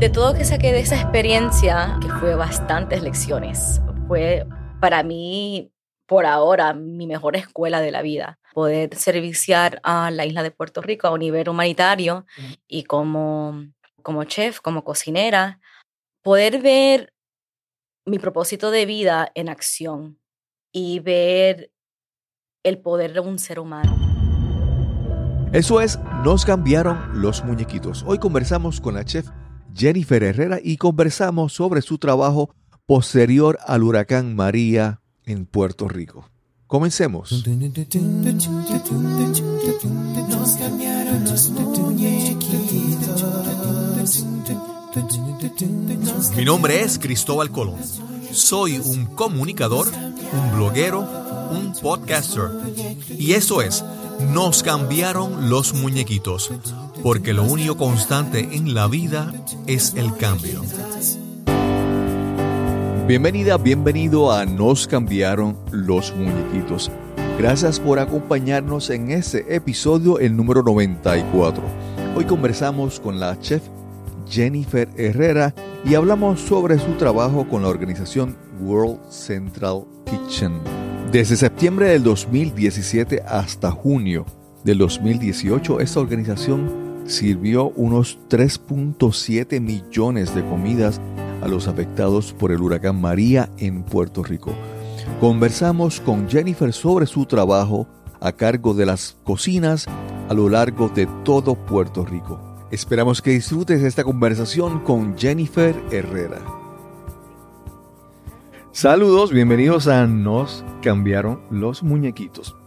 De todo que saqué de esa experiencia, que fue bastantes lecciones, fue para mí, por ahora, mi mejor escuela de la vida. Poder serviciar a la isla de Puerto Rico a un nivel humanitario y como, como chef, como cocinera, poder ver mi propósito de vida en acción y ver el poder de un ser humano. Eso es, nos cambiaron los muñequitos. Hoy conversamos con la chef Jennifer Herrera y conversamos sobre su trabajo posterior al huracán María en Puerto Rico. Comencemos. Mi nombre es Cristóbal Colón. Soy un comunicador, un bloguero, un podcaster. Y eso es, nos cambiaron los muñequitos, porque lo único constante en la vida es el cambio. Bienvenida, bienvenido a Nos cambiaron los muñequitos. Gracias por acompañarnos en este episodio, el número 94. Hoy conversamos con la chef Jennifer Herrera y hablamos sobre su trabajo con la organización World Central Kitchen. Desde septiembre del 2017 hasta junio del 2018, esta organización sirvió unos 3.7 millones de comidas a los afectados por el huracán María en Puerto Rico. Conversamos con Jennifer sobre su trabajo a cargo de las cocinas a lo largo de todo Puerto Rico. Esperamos que disfrutes esta conversación con Jennifer Herrera. Saludos, bienvenidos a Nos cambiaron los muñequitos.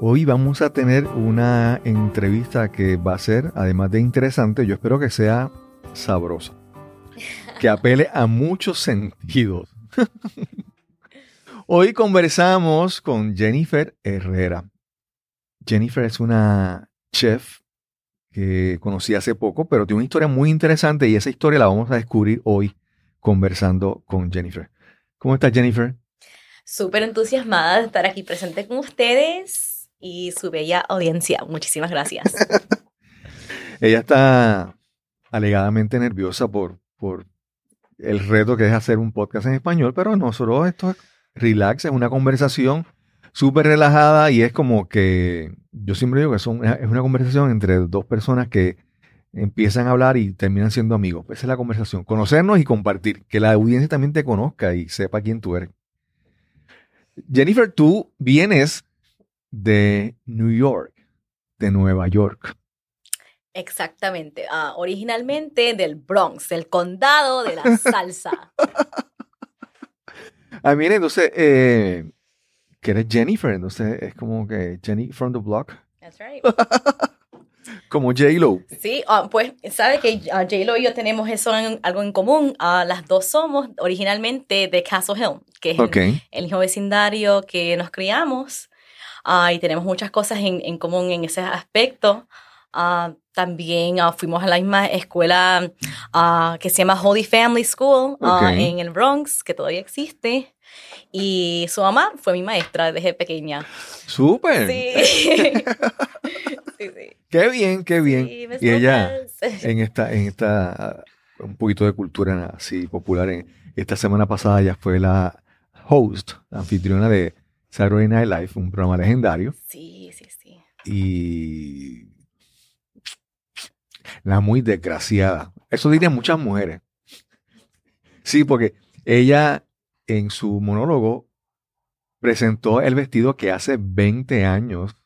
Hoy vamos a tener una entrevista que va a ser, además de interesante, yo espero que sea sabrosa que apele a muchos sentidos. Hoy conversamos con Jennifer Herrera. Jennifer es una chef que conocí hace poco, pero tiene una historia muy interesante y esa historia la vamos a descubrir hoy conversando con Jennifer. ¿Cómo estás, Jennifer? Súper entusiasmada de estar aquí presente con ustedes y su bella audiencia. Muchísimas gracias. Ella está alegadamente nerviosa por, por el reto que es hacer un podcast en español, pero nosotros esto es relax, es una conversación súper relajada y es como que yo siempre digo que es una conversación entre dos personas que empiezan a hablar y terminan siendo amigos. Esa es la conversación, conocernos y compartir, que la audiencia también te conozca y sepa quién tú eres. Jennifer, tú vienes de New York, de Nueva York. Exactamente. Ah, originalmente del Bronx, del condado de la salsa. ah, mire, entonces, eh, que eres Jennifer, entonces es como que Jenny from the block. That's right. como J-Lo. Sí, ah, pues sabe que ah, J-Lo y yo tenemos eso en, algo en común. las dos somos originalmente de Castle Hill, que es el, el, hijo vecindario que nos criamos. Y tenemos muchas cosas en, en común en ese aspecto. Uh, también uh, fuimos a la misma escuela uh, que se llama Holy Family School en el Bronx, que todavía existe. Y su mamá fue mi maestra desde pequeña. ¡Súper! Sí. sí, sí. Qué bien, qué bien. y ella, en esta, en esta, un poquito de cultura así popular, en, esta semana pasada ya fue la host, anfitriona de Saturday Night Live, un programa legendario. Sí, sí, sí. Y la muy desgraciada. Eso dirían muchas mujeres. Sí, porque ella en su monólogo presentó el vestido que hace 20 años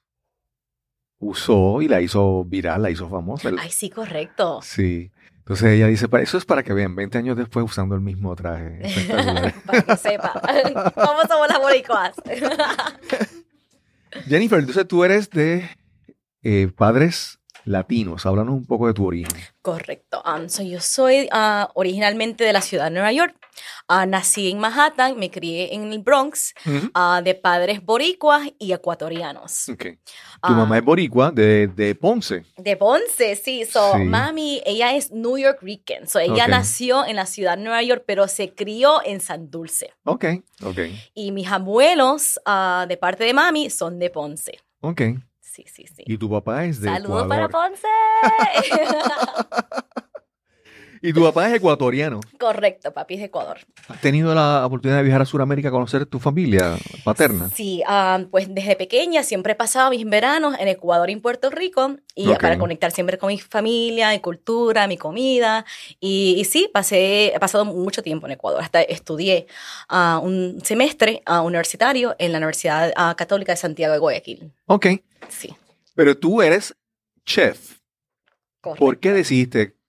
usó y la hizo viral, la hizo famosa. Ay, sí, correcto. Sí. Entonces ella dice, eso es para que vean 20 años después usando el mismo traje. para que sepa cómo somos las boricuas. Jennifer, entonces tú eres de eh, padres latinos. Háblanos un poco de tu origen. Correcto. Um, yo soy uh, originalmente de la ciudad de Nueva York. Uh, nací en Manhattan, me crié en el Bronx, uh, de padres boricuas y ecuatorianos. Okay. Tu mamá es boricua de, de, Ponce. De Ponce, sí. So, Mami, ella es New York Rican. So, ella nació en la ciudad de Nueva York, pero se crió en San Dulce. Ok, ok. Y mis abuelos, de parte de mami, son de Ponce. Ok sí, sí, sí. Y tu papá es de Saludos para Ponce. Y tu papá es ecuatoriano. Correcto, papi es de Ecuador. ¿Has tenido la oportunidad de viajar a Sudamérica a conocer tu familia paterna? Sí, ah, pues desde pequeña siempre he pasado mis veranos en Ecuador y en Puerto Rico y para conectar siempre con mi familia, mi cultura, mi comida. Y, sí, pasé, he pasado mucho tiempo en Ecuador. Hasta estudié uh, un semestre uh, universitario en la Universidad Católica de Santiago de Guayaquil. Ok. Sí. Pero tú eres chef. ¿Por qué decidiste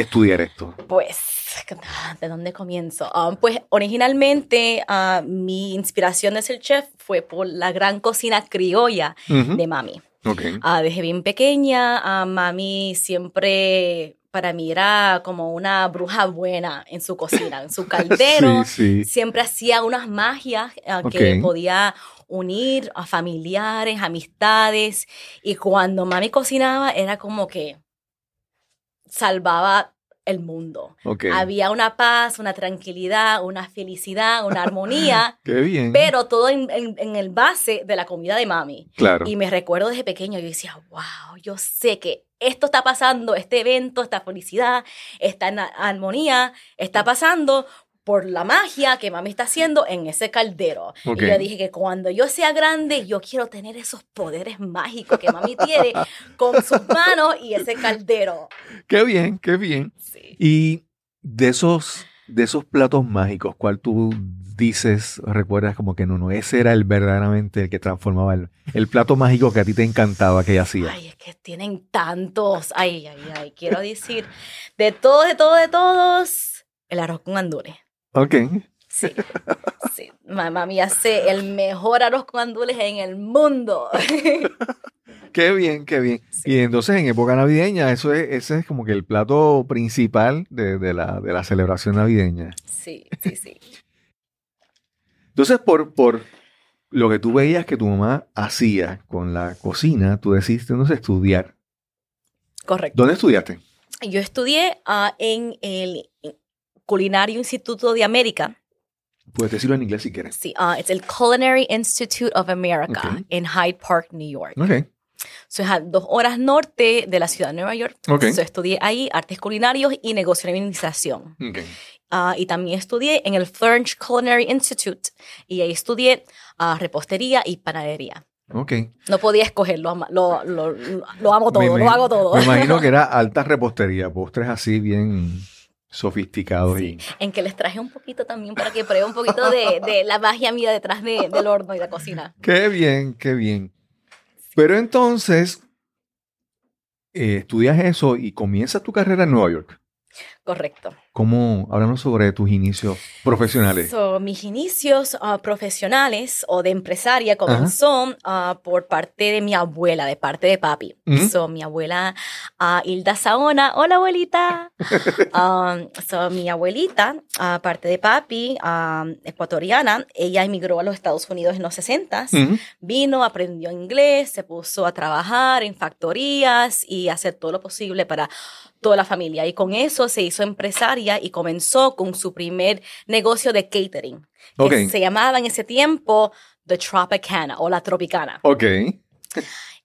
estudiar esto? Pues, ¿de dónde comienzo? Um, pues originalmente uh, mi inspiración de ser chef fue por la gran cocina criolla de mami. Okay. Uh, desde bien pequeña, mami siempre para mí era como una bruja buena en su cocina, en su caldero. Siempre hacía unas magias que podía unir a familiares, amistades. Y cuando mami cocinaba era como que salvaba el mundo. Había una paz, una tranquilidad, una felicidad, una armonía. Qué bien. Pero todo en, el base de la comida de mami. Claro. Y me recuerdo desde pequeño, yo decía, wow, yo sé que esto está pasando, este evento, esta felicidad, esta armonía está pasando por la magia que mami está haciendo en ese caldero. Y yo dije que cuando yo sea grande, yo quiero tener esos poderes mágicos que mami tiene con sus manos y ese caldero. Qué bien, qué bien. Y de esos, de esos platos mágicos, ¿cuál tú dices, recuerdas como que no, no, ese era el verdaderamente el que transformaba el, el plato mágico que a ti te encantaba que ella hacía? Ay, es que tienen tantos. Ay, ay, ay, quiero decir, de todos, de todos, de todos, el arroz con andures. Ok. Sí, sí. Mamá mía hace el mejor arroz con andules en el mundo. qué bien, qué bien. Y entonces en época navideña, eso es, ese es como que el plato principal de, la, de la celebración navideña. Sí, sí, sí. Entonces, por, por lo que tú veías que tu mamá hacía con la cocina, tú decidiste entonces estudiar. Correcto. ¿Dónde estudiaste? Yo estudié ah, en el Culinario Instituto de América. Puedes decirlo en inglés si quieres. Sí, uh, es el Culinary Institute of America en Hyde Park, New York. Ok. So, es a dos horas norte de la ciudad de Nueva York. Okay. So, estudié ahí artes culinarios y negocio de administración. Okay. Uh, y también estudié en el French Culinary Institute y ahí estudié uh, repostería y panadería. Ok. No podía escogerlo, lo, lo, lo, amo todo, lo hago todo. Me imagino que era alta repostería, postres así bien sofisticados. Sí, en que les traje un poquito también para que prueben un poquito de, la magia mía detrás del horno y la cocina. Qué bien, qué bien. Pero entonces, eh, estudias eso y comienzas tu carrera en Nueva York. Correcto. ¿Cómo? Háblanos sobre tus inicios profesionales. mis inicios ah, profesionales o de empresaria comenzó uh, por parte de mi abuela, de parte de papi. mi abuela uh, Hilda Saona. Hola, abuelita. so, mi abuelita, parte de papi, ecuatoriana, ella emigró a los Estados Unidos en los 60 Vino, aprendió inglés, se puso a trabajar en factorías y hacer todo lo posible para toda la familia. Y con eso se hizo empresaria y comenzó con su primer negocio de catering. Que se llamaba en ese tiempo The Tropicana o La Tropicana. Ok.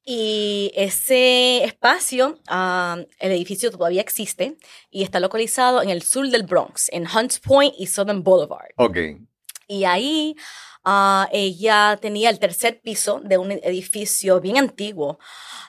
Y ese espacio, um, el edificio todavía existe y está localizado en el sur del Bronx, en Hunts Point y Southern Boulevard. Ok. Y ahí uh, ella tenía el tercer piso de un edificio bien antiguo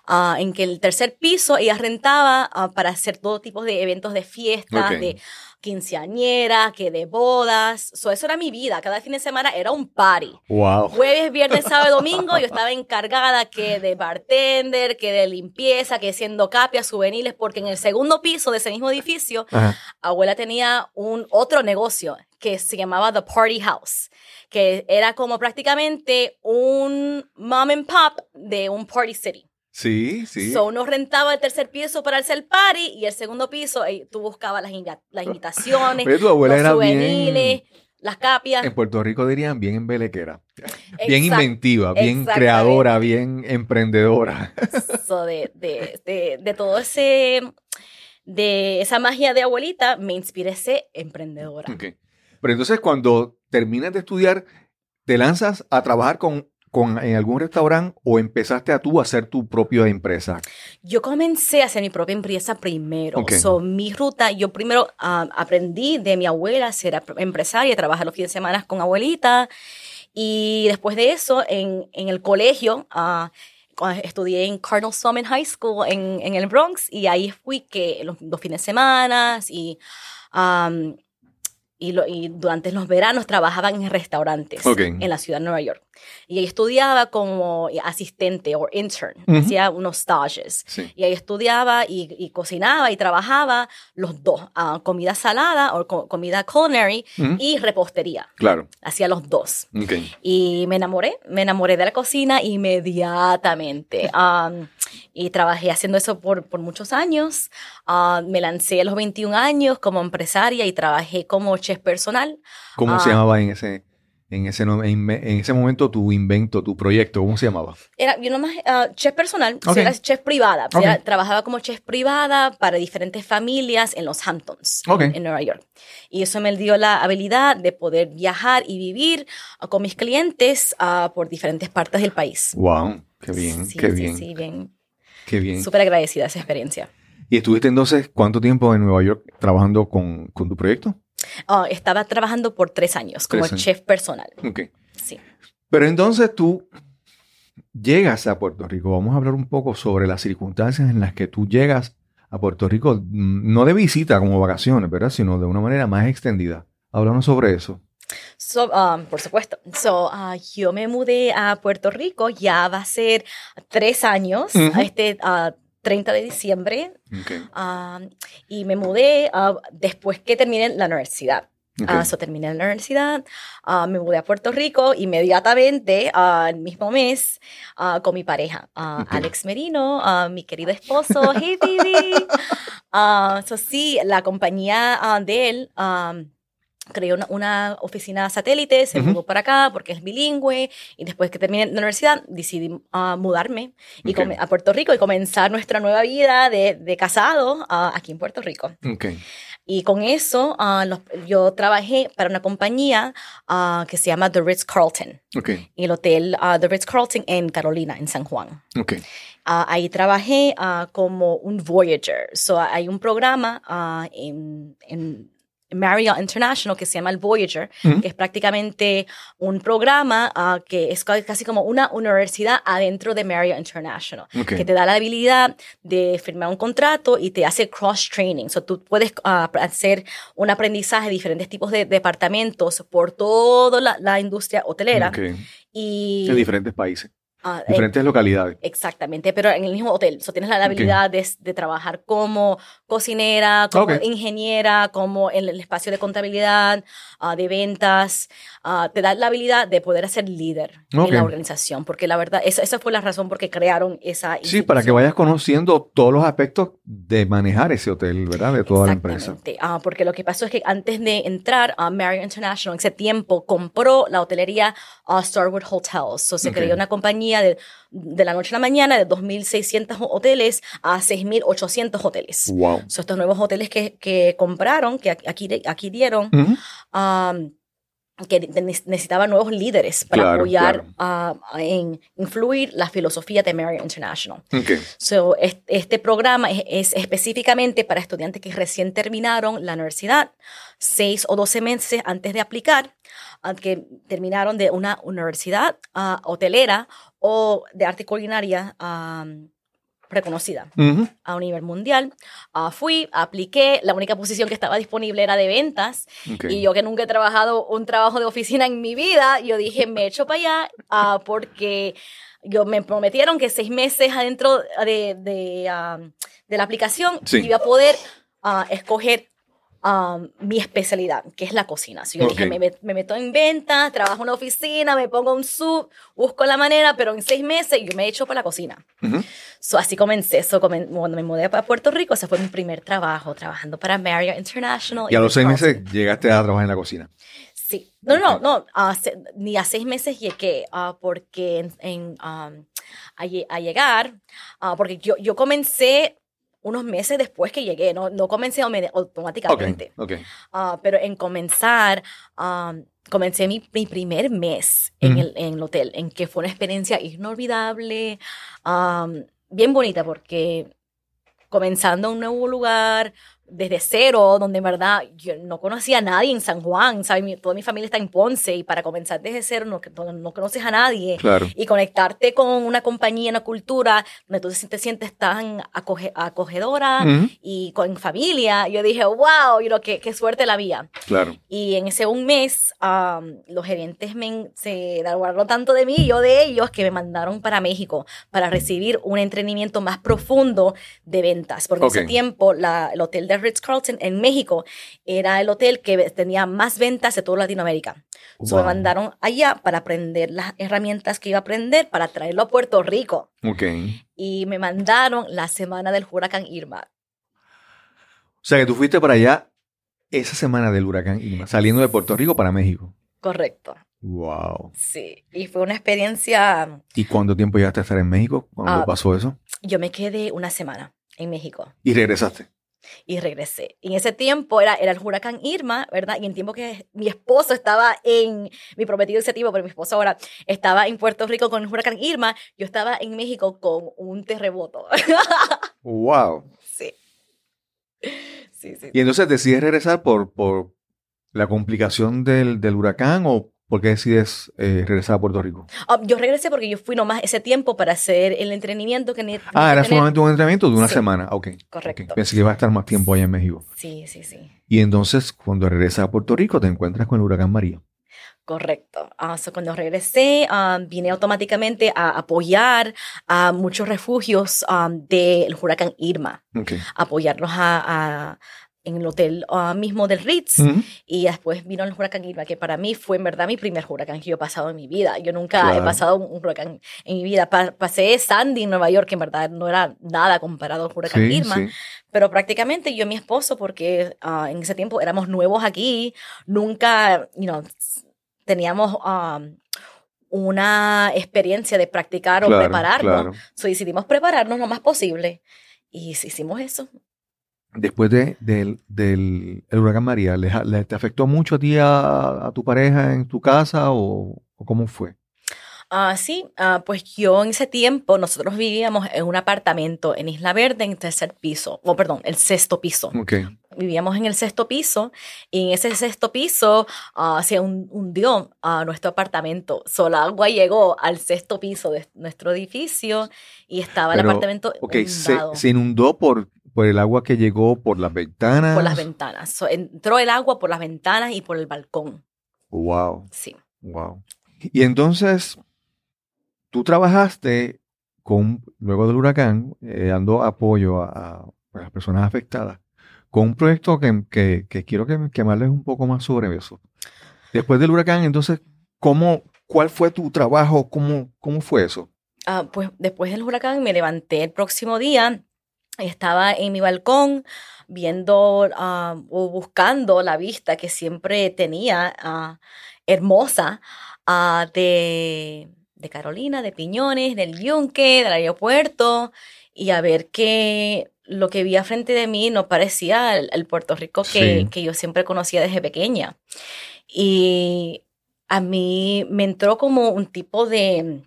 Ah, en que el tercer piso ella rentaba ah, para hacer todo tipo de eventos de fiestas, de quinceañera, que de bodas. eso era mi vida. Cada fin de semana era un party. Wow. Jueves, viernes, sábado, domingo, yo estaba encargada que de bartender, que de limpieza, que siendo capias, juveniles, porque en el segundo piso de ese mismo edificio, abuela tenía un otro negocio que se llamaba The Party House, que era como prácticamente un mom and pop de un party city. Sí, sí. So, uno rentaba el tercer piso para hacer el party y el segundo piso tú buscabas las, las invitaciones, los juveniles, las capias. En Puerto Rico dirían bien embelequera, bien inventiva, bien creadora, bien emprendedora. So, de, de, de, todo ese, de esa magia de abuelita, me inspiré a ser emprendedora. Okay. Pero entonces cuando terminas de estudiar, te lanzas a trabajar con con, en algún restaurante o empezaste a tú hacer tu propia empresa? Yo comencé a hacer mi propia empresa primero. So, mi ruta, yo primero ah, aprendí de mi abuela a ser empresaria, trabajar los fines de semana con abuelita. Y después de eso, en, en el colegio, uh, estudié en Cardinal Summit High School en, en, el Bronx y ahí fui que los, los fines de semana y um, y, durante los veranos trabajaba en restaurantes en la ciudad de Nueva York. Y ahí estudiaba como asistente o intern, hacía unos stages. Y ahí estudiaba y, cocinaba y trabajaba los dos, uh, comida salada o comida culinary y repostería. Claro. Hacía los dos. Y me enamoré, me enamoré de la cocina inmediatamente. Um, y trabajé haciendo eso por, por muchos años. Uh, me lancé a los 21 años como empresaria y trabajé como chef personal. ¿Cómo se llamaba en ese, en ese, en, ese momento tu invento, tu proyecto? ¿Cómo se llamaba? Era yo nomás uh, chef personal, era chef privada. trabajaba como chef privada para diferentes familias en los Hamptons, en, Nueva York. Y eso me dio la habilidad de poder viajar y vivir con mis clientes por diferentes partes del país. ¡Wow! ¡Qué bien! ¡Qué bien! Sí, bien. Qué bien. Súper agradecida esa experiencia. ¿Y estuviste entonces cuánto tiempo en Nueva York trabajando con, con tu proyecto? Ah, estaba trabajando por tres años como chef personal. Ok. Sí. Pero entonces tú llegas a Puerto Rico. Vamos a hablar un poco sobre las circunstancias en las que tú llegas a Puerto Rico, mm, no de visita como vacaciones, ¿verdad? Sino de una manera más extendida. Háblanos sobre eso. Um, por supuesto. So, uh, yo me mudé a Puerto Rico, ya va a ser tres años, este 30 uh, de diciembre. Y me mudé uh, después que terminé la universidad. Okay. so terminé la universidad, me mudé a Puerto Rico inmediatamente, el mismo mes, con mi pareja, Alex Merino, mi querido esposo, hey baby. so sí, la compañía de él um, creó una, oficina satélite, se mudó para acá porque es bilingüe y después que terminé la universidad decidí ah, mudarme y a Puerto Rico y comenzar nuestra nueva vida de, de casado ah, aquí en Puerto Rico. Y con eso ah, yo trabajé para una compañía que se llama The Ritz Carlton. Y el hotel The Ritz Carlton en Carolina, en San Juan. ahí trabajé como un Voyager. So, hay un programa en, en Marriott International, que se llama el Voyager, que es prácticamente un programa ah, que es casi como una universidad adentro de Marriott International, que te da la habilidad de firmar un contrato y te hace cross-training. So, tú puedes ah, hacer un aprendizaje de diferentes tipos de departamentos por toda la, industria hotelera. Y, en diferentes países. Ah, Diferentes localidades. Exactamente, pero en el mismo hotel. So, tienes la habilidad de, de, trabajar como cocinera, como ingeniera, como en el espacio de contabilidad, uh, de ventas. Uh, te da la habilidad de poder ser líder en la organización, porque la verdad, esa, esa fue la razón por que crearon esa Sí, para que vayas conociendo todos los aspectos de manejar ese hotel, ¿verdad? De toda la empresa. Uh, porque lo que pasó es que antes de entrar a Marriott International, en ese tiempo compró la hotelería Starwood Hotels. So, se creó una compañía de, de la noche a la mañana de 2.600 hoteles a 6.800 hoteles. Wow. estos nuevos hoteles que, que compraron, que aquí, aquí dieron, um, que necesitaban nuevos líderes para apoyar uh, en influir la filosofía de Marriott International. Okay. So, este, programa es, específicamente para estudiantes que recién terminaron la universidad, seis o doce meses antes de aplicar, uh, que terminaron de una universidad uh, hotelera o de arte culinaria um, reconocida a un nivel mundial. Uh, fui, apliqué, la única posición que estaba disponible era de ventas y yo que nunca he trabajado un trabajo de oficina en mi vida, yo dije, me echo para allá uh, porque yo me prometieron que seis meses adentro de, de, de la aplicación iba a poder escoger Um, mi especialidad, que es la cocina. Si yo dije, me, me, meto en venta, trabajo en una oficina, me pongo un sub, busco la manera, pero en seis meses yo me he hecho para la cocina. so, así comencé. So, cuando me mudé para Puerto Rico, ese fue mi primer trabajo, trabajando para Marriott International. ¿Y a los seis meses llegaste a trabajar en la cocina? Sí. No, no, no. ni a seis meses llegué, uh, porque en, um, a, llegar, uh, porque yo, yo comencé unos meses después que llegué, no, no comencé automáticamente. Okay, ah, pero en comenzar, comencé mi, primer mes en, el, en, el, hotel, en que fue una experiencia inolvidable, bien bonita, porque comenzando un nuevo lugar, desde cero, donde en verdad yo no conocía a nadie en San Juan, ¿sabes? toda mi familia está en Ponce y para comenzar desde cero no, no conoces a nadie y conectarte con una compañía, una cultura donde tú te sientes tan acogedora y con familia, yo dije, wow, you qué, qué, suerte la vía. Claro. Y en ese un mes, los gerentes me, se enamoraron tanto de mí y yo de ellos que me mandaron para México para recibir un entrenamiento más profundo de ventas, porque en ese tiempo la, el hotel de Ritz Carlton en México era el hotel que tenía más ventas de toda Latinoamérica. me mandaron allá para aprender las herramientas que iba a aprender para traerlo a Puerto Rico. Okay. Y me mandaron la semana del huracán Irma. O sea que tú fuiste para allá esa semana del huracán Irma, saliendo de Puerto Rico para México. Correcto. Wow. Sí, y fue una experiencia. ¿Y cuánto tiempo llegaste a estar en México cuando ah, pasó eso? Yo me quedé una semana en México. ¿Y regresaste? Y regresé. en ese tiempo era, era el huracán Irma, ¿verdad? Y en tiempo que mi esposo estaba en, mi prometido incentivo, pero mi esposo ahora estaba en Puerto Rico con el huracán Irma, yo estaba en México con un terremoto. ¡Wow! Sí. Sí, sí. Y entonces decides regresar por, por la complicación del, del huracán o ¿Por qué decides eh, regresar a Puerto Rico? Ah, yo regresé porque yo fui nomás ese tiempo para hacer el entrenamiento que necesitaba. Ah, era solamente un entrenamiento de una semana. Ok. Correcto. Pensé que iba a estar más tiempo allá en México. Sí, sí, sí. Y entonces, cuando regresas a Puerto Rico, te encuentras con el huracán María. Correcto. Uh, cuando regresé, um, vine automáticamente a apoyar a muchos refugios um, del huracán Irma. Okay. Apoyarlos a, en el hotel ah, mismo del Ritz y después vino el huracán Irma, que para mí fue en verdad mi primer huracán que yo he pasado en mi vida. Yo nunca he pasado un, huracán en mi vida. pasé Sandy en Nueva York, que en verdad no era nada comparado al huracán Irma, pero prácticamente yo y mi esposo, porque ah, en ese tiempo éramos nuevos aquí, nunca, you know, teníamos... Ah, una experiencia de practicar o prepararnos. So, decidimos prepararnos lo más posible. Y hicimos eso después de, del, del huracán María, ¿le, te afectó mucho a ti, a, tu pareja en tu casa o, cómo fue? Ah, sí, ah, pues yo en ese tiempo nosotros vivíamos en un apartamento en Isla Verde en tercer piso, o perdón, el sexto piso. Okay. Vivíamos en el sexto piso y en ese sexto piso ah, se hundió a nuestro apartamento. Solo agua llegó al sexto piso de nuestro edificio y estaba el apartamento okay, se, inundó por por el agua que llegó por las ventanas. Por las ventanas. entró el agua por las ventanas y por el balcón. Wow. Sí. Wow. Y entonces, tú trabajaste con, luego del huracán, eh, dando apoyo a, las personas afectadas, con un proyecto que, quiero que, que me hables un poco más sobre eso. Después del huracán, entonces, ¿cómo, ¿cuál fue tu trabajo? ¿Cómo, cómo fue eso? Ah, pues después del huracán me levanté el próximo día estaba en mi balcón viendo ah, o buscando la vista que siempre tenía ah, hermosa uh, de, de, Carolina, de Piñones, del Yunque, del aeropuerto, y a ver que lo que vi frente de mí no parecía el, Puerto Rico que, que, yo siempre conocía desde pequeña. Y a mí me entró como un tipo de,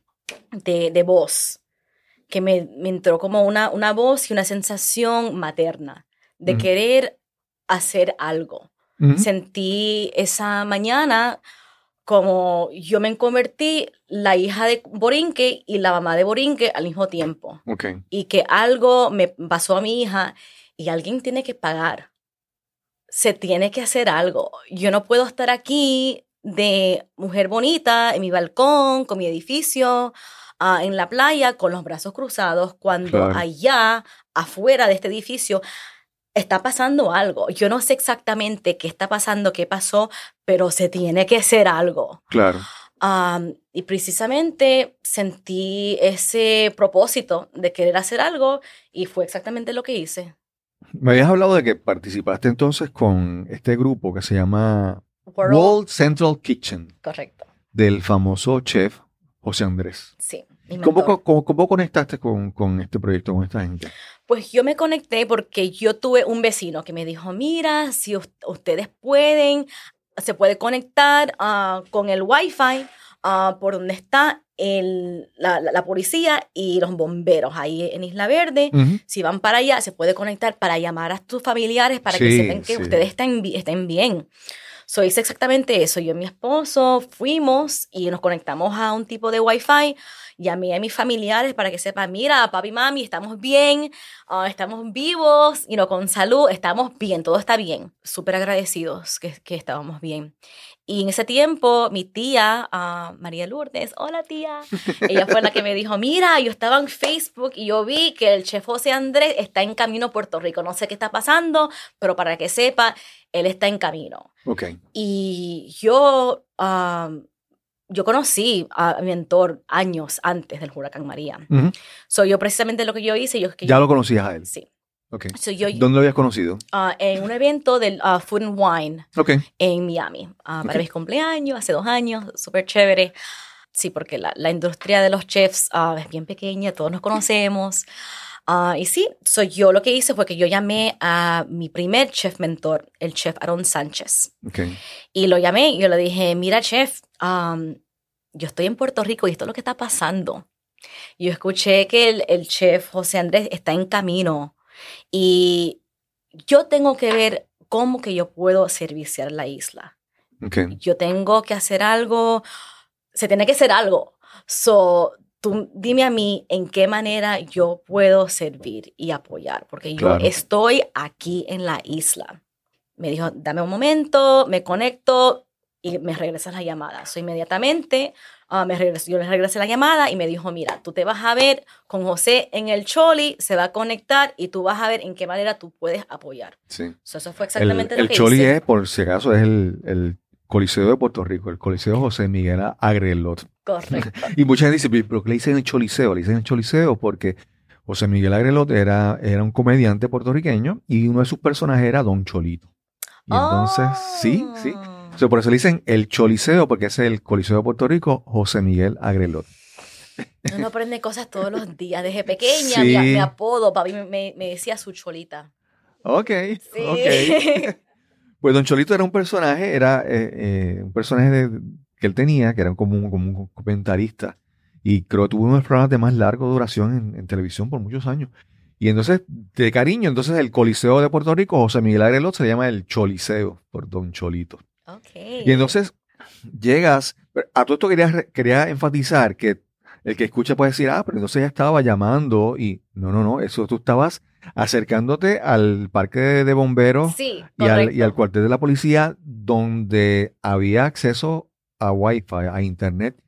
de, de voz que me, entró como una, una voz y una sensación materna de querer hacer algo. Sentí esa mañana como yo me convertí la hija de Borinque y la mamá de Borinque al mismo tiempo. Y que algo me pasó a mi hija y alguien tiene que pagar. Se tiene que hacer algo. Yo no puedo estar aquí de mujer bonita en mi balcón, con mi edificio, en la playa con los brazos cruzados cuando allá, afuera de este edificio, está pasando algo. Yo no sé exactamente qué está pasando, qué pasó, pero se tiene que hacer algo. Claro. y precisamente sentí ese propósito de querer hacer algo y fue exactamente lo que hice. Me habías hablado de que participaste entonces con este grupo que se llama World Central Kitchen. Correcto. Del famoso chef José Andrés. Sí. ¿Cómo, cómo, conectaste con, con, este proyecto, con esta gente? Pues yo me conecté porque yo tuve un vecino que me dijo, mira, si ustedes pueden se puede conectar con el Wi-Fi por donde está el, la, policía y los bomberos ahí en Isla Verde. Si van para allá, se puede conectar para llamar a tus familiares para que sepan que ustedes estén, estén bien. So, hice exactamente eso. Yo y mi esposo fuimos y nos conectamos a un tipo de Wi-Fi. Llamé a mis familiares para que sepan, mira, papi, mami, estamos bien, ah, estamos vivos, y no con salud, estamos bien, todo está bien. Súper agradecidos que, que estábamos bien. Y en ese tiempo, mi tía, uh, María Lourdes, hola tía, ella fue la que me dijo, mira, yo estaba en Facebook y yo vi que el chef José Andrés está en camino a Puerto Rico. No sé qué está pasando, pero para que sepa, él está en camino. Ok. Y yo, yo conocí a mi mentor años antes del huracán María. Soy yo precisamente lo que yo hice. Yo, que ¿Ya lo conocías a él? Sí. Okay. ¿Dónde lo habías conocido? Uh, en un evento del uh, Food and Wine okay. en Miami, uh, para mis cumpleaños, hace dos años, súper chévere. Sí, porque la, la, industria de los chefs es bien pequeña, todos nos conocemos. y sí, soy yo lo que hice fue que yo llamé a mi primer chef mentor, el chef Aaron Sánchez. Okay. Y lo llamé y yo le dije, mira chef, um, yo estoy en Puerto Rico y esto es lo que está pasando. Yo escuché que el, el chef José Andrés está en camino y yo tengo que ver cómo que yo puedo serviciar la isla. Yo tengo que hacer algo, se tiene que hacer algo. So, tú dime a mí en qué manera yo puedo servir y apoyar, porque yo estoy aquí en la isla. Me dijo, dame un momento, me conecto y me regresa la llamada. So, inmediatamente Ah, me regresó, yo le regresé la llamada y me dijo, mira, tú te vas a ver con José en el Choli, se va a conectar y tú vas a ver en qué manera tú puedes apoyar. Sí. eso fue exactamente el, lo que El Choli es, por si acaso, es el, Coliseo de Puerto Rico, el Coliseo José Miguel Agrelot. Correcto. y mucha gente dice, ¿pero qué le dicen el Choliseo? Le dicen el Choliseo porque José Miguel Agrelot era, era un comediante puertorriqueño y uno de sus personajes era Don Cholito. Y entonces, sí, sí. Por eso le dicen el Choliseo, porque es el Coliseo de Puerto Rico, José Miguel Agrelot. Uno aprende cosas todos los días. Desde pequeña, mi, apodo, papi me, me, decía su cholita. Ok, ok. Pues Don Cholito era un personaje, era eh, eh, un personaje que él tenía, que era como un, como un comentarista. Y creo que tuvo unos programas de más larga duración en, televisión por muchos años. Y entonces, de cariño, entonces el Coliseo de Puerto Rico, José Miguel Agrelot, se llama el Choliseo, por Don Cholito. Y entonces llegas, a todo esto quería, quería enfatizar que el que escucha puede decir, ah, pero entonces ya estaba llamando y no, no, no, eso tú estabas acercándote al parque de, bomberos y, al, y, al, cuartel de la policía donde había acceso a Wi-Fi, a Internet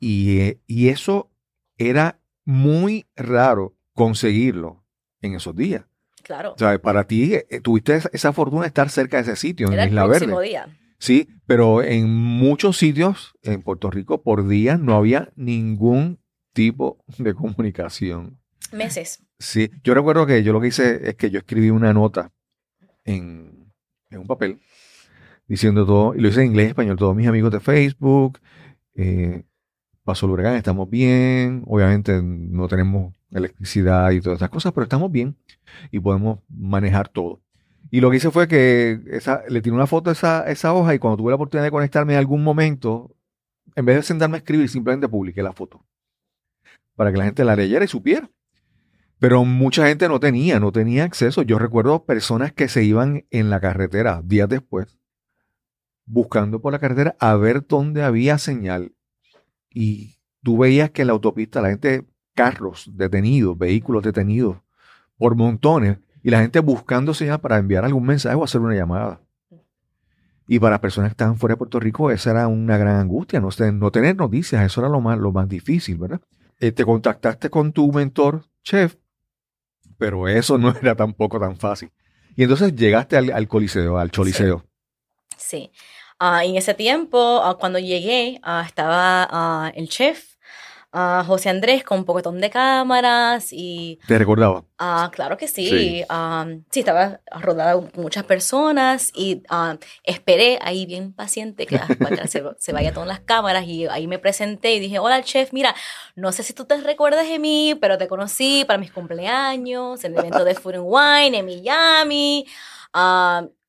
y, y eso era muy raro conseguirlo en esos días. Claro. O sea, para ti eh, tuviste esa, fortuna de estar cerca de ese sitio, en Isla Verde. Día. Sí, pero en muchos sitios en Puerto Rico por día no había ningún tipo de comunicación. Meses. Sí, yo recuerdo que yo lo que hice es que yo escribí una nota en, un papel diciendo todo, y lo hice en inglés y español, todos mis amigos de Facebook, eh, pasó el huracán, estamos bien, obviamente no tenemos electricidad y todas esas cosas, pero estamos bien y podemos manejar todo. Y lo que hice fue que le tiré una foto a esa, esa hoja y cuando tuve la oportunidad de conectarme en algún momento, en vez de sentarme a escribir, simplemente publiqué la foto. Para que la gente la leyera y supiera. Pero mucha gente no tenía, no tenía acceso. Yo recuerdo personas que se iban en la carretera días después, buscando por la carretera a ver dónde había señal. Y tú veías que en la autopista la gente, carros detenidos, vehículos detenidos, por montones, y la gente buscando señal para enviar algún mensaje o hacer una llamada. Y para personas que estaban fuera de Puerto Rico, esa era una gran angustia, no, no tener noticias, eso era lo más, lo más difícil, ¿verdad? Eh, te contactaste con tu mentor, chef, pero eso no era tampoco tan fácil. Y entonces llegaste al, coliseo, al choliseo. Sí. Ah, en ese tiempo, ah, cuando llegué, ah, estaba el chef a José Andrés con un poquetón de cámaras y... ¿Te recordaba? Ah, claro que sí. Sí, sí estaba rodada con muchas personas y esperé ahí bien paciente que, para que se, se vaya todas las cámaras y ahí me presenté y dije, hola chef, mira, no sé si tú te recuerdas de mí, pero te conocí para mis cumpleaños, en el evento de Food and Wine en Miami.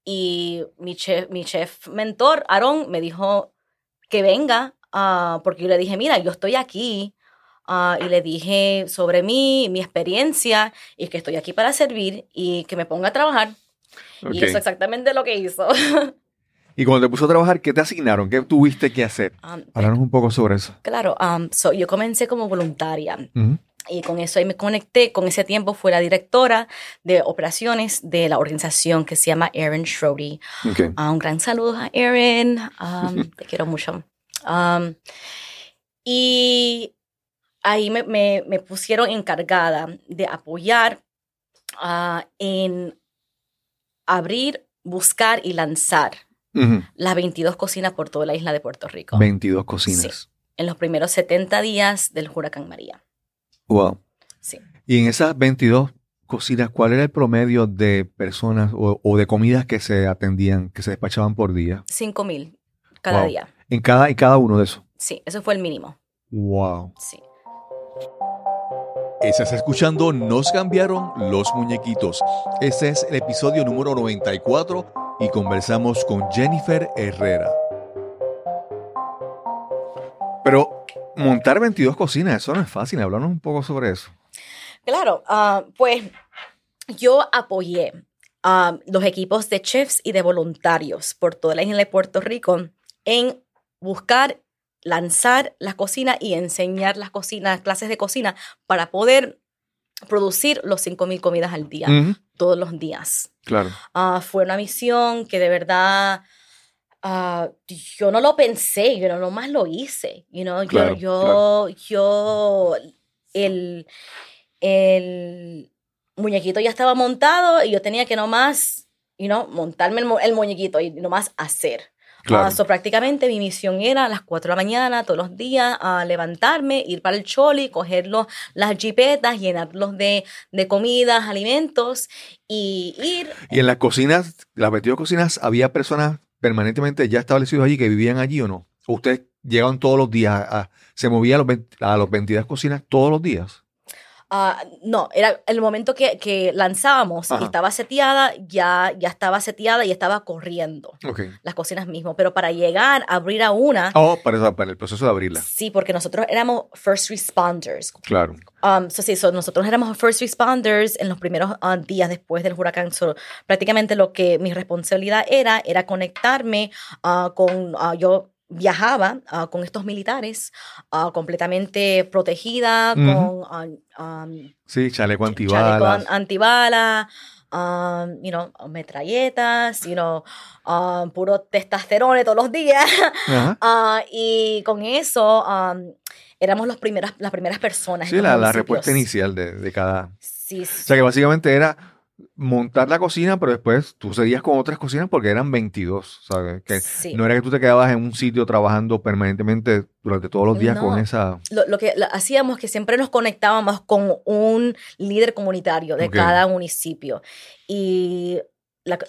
y mi chef, mi chef mentor, Aaron, me dijo que venga, uh, porque yo le dije, mira, yo estoy aquí. Uh, y le dije sobre mí, mi experiencia, y que estoy aquí para servir y que me ponga a trabajar. Y eso es exactamente lo que hizo. Y cuando te puso a trabajar, ¿qué te asignaron? ¿Qué tuviste que hacer? Um, Háblanos un poco sobre eso. Claro, um, yo comencé como voluntaria. Y con eso ahí me conecté. Con ese tiempo fue la directora de operaciones de la organización que se llama Erin Schrody. Ah, un gran saludo a Erin. Um, te quiero mucho. Y ahí me, me, pusieron encargada de apoyar uh, en abrir, buscar y lanzar las 22 cocinas por toda la isla de Puerto Rico. 22 cocinas. en los primeros 70 días del huracán María. Wow. Sí. Y en esas 22 cocinas, ¿cuál era el promedio de personas o, de comidas que se atendían, que se despachaban por día? 5 mil cada día. ¿En cada, ¿En cada uno de esos? Sí, eso fue el mínimo. Wow. Sí. Estás escuchando Nos cambiaron los muñequitos. Este es el episodio número 94 y conversamos con Jennifer Herrera. Pero montar 22 cocinas, eso no es fácil. Háblanos un poco sobre eso. Claro, ah, pues yo apoyé a los equipos de chefs y de voluntarios por toda la isla de Puerto Rico en buscar lanzar la cocina y enseñar las cocinas, clases de cocina para poder producir los 5.000 comidas al día, todos los días. Claro. Ah, fue una misión que de verdad uh, yo no lo pensé, yo no más lo hice. You know? yo, yo, yo, el, el muñequito ya estaba montado y yo tenía que nomás, you know, montarme el, el muñequito y nomás hacer. Claro. Uh, prácticamente mi misión era a las 4 de la mañana, todos los días, a levantarme, ir para el choli, coger las jipetas, llenarlos de, de comidas, alimentos y ir. ¿Y en las cocinas, las 22 cocinas, había personas permanentemente ya establecidos allí que vivían allí o no? ¿O ustedes llegaban todos los días, a, se movían a los, a los 22 cocinas todos los días? Ah, no, era el momento que, que lanzábamos y estaba seteada, ya, ya estaba seteada y estaba corriendo las cocinas mismo. Pero para llegar a abrir a una. Oh, para, para el proceso de abrirla. Sí, porque nosotros éramos first responders. Claro. Um, sí, nosotros éramos first responders en los primeros uh, días después del huracán. prácticamente lo que mi responsabilidad era, era conectarme uh, con. Yo viajaba ah, con estos militares uh, completamente protegida, con... Um, sí, chaleco antibalas. Chaleco antibalas, you know, metralletas, you know, puro testosterona todos los días. y con eso éramos los primeras, las primeras personas. Sí, la, la, respuesta inicial de, de cada... Sí, sí. O sea que básicamente era montar la cocina, pero después tú seguías con otras cocinas porque eran 22, ¿sabes? Que no era que tú te quedabas en un sitio trabajando permanentemente durante todos los días con esa... Lo, que hacíamos que siempre nos conectábamos con un líder comunitario de cada municipio. Y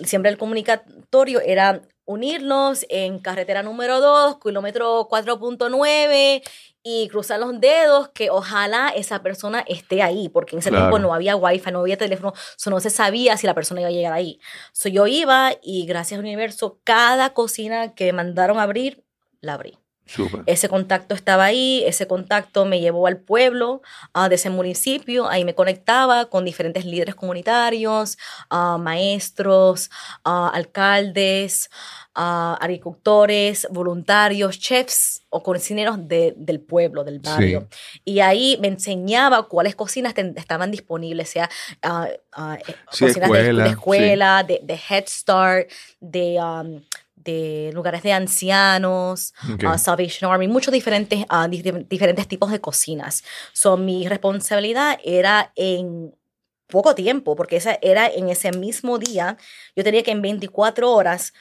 siempre el comunicatorio era unirnos en carretera número 2, kilómetro 4.9 y cruzar los dedos que ojalá esa persona esté ahí, porque en ese tiempo no había wifi, no había teléfono, no se sabía si la persona iba a llegar ahí. So, yo iba y gracias al universo, cada cocina que me mandaron a abrir, la abrí. Ese contacto estaba ahí, ese contacto me llevó al pueblo uh, de ese municipio, ahí me conectaba con diferentes líderes comunitarios, uh, maestros, uh, alcaldes, agricultores, voluntarios, chefs o cocineros del pueblo, del barrio. Y ahí me enseñaba cuáles cocinas estaban disponibles, sea eh, cocinas de, escuela, de, Head Start, de... Um, de lugares de ancianos, uh, Salvation Army, muchos diferentes, uh, diferentes tipos de cocinas. So, mi responsabilidad era en poco tiempo, porque esa era en ese mismo día, yo tenía que en 24 horas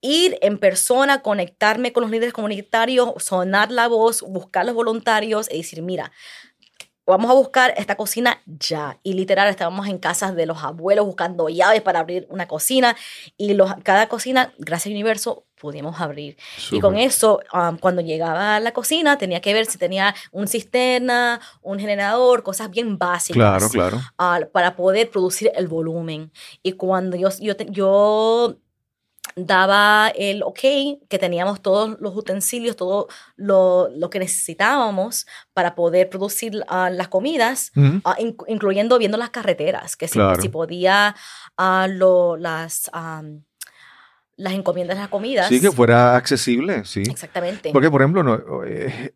ir en persona, conectarme con los líderes comunitarios, sonar la voz, buscar los voluntarios y decir, mira, vamos a buscar esta cocina ya. Y literal, estábamos en casas de los abuelos buscando llaves para abrir una cocina. Y los, cada cocina, gracias al universo, pudimos abrir. Y con eso, um, cuando llegaba a la cocina, tenía que ver si tenía un cisterna, un generador, cosas bien básicas. Claro, claro. Uh, para poder producir el volumen. Y cuando yo, yo, yo daba el ok, que teníamos todos los utensilios, todo lo, que necesitábamos para poder producir ah, las comidas, ah, incluyendo viendo las carreteras, que si, si podía lo, las las encomiendas las comidas. Sí, que fuera accesible, sí. Exactamente. Porque, por ejemplo, no, eh,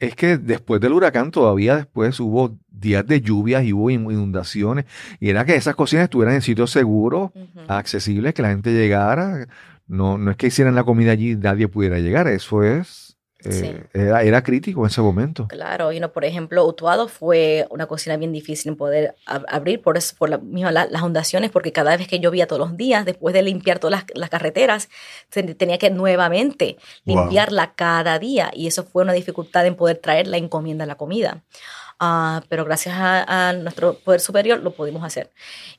es que después del huracán todavía después hubo días de lluvias y hubo inundaciones. Y era que esas cocinas estuvieran en sitios seguros, accesibles, que la gente llegara. No, no es que hicieran la comida allí y nadie pudiera llegar. Eso es eh, era, crítico en ese momento. Claro, y no, por ejemplo, Utuado fue una cocina bien difícil en poder abrir por eso, por la, misma, las ondaciones, porque cada vez que llovía todos los días, después de limpiar todas las, carreteras, tenía que nuevamente limpiarla cada día, y eso fue una dificultad en poder traer la encomienda a la comida. Ah, pero gracias a, nuestro poder superior lo pudimos hacer.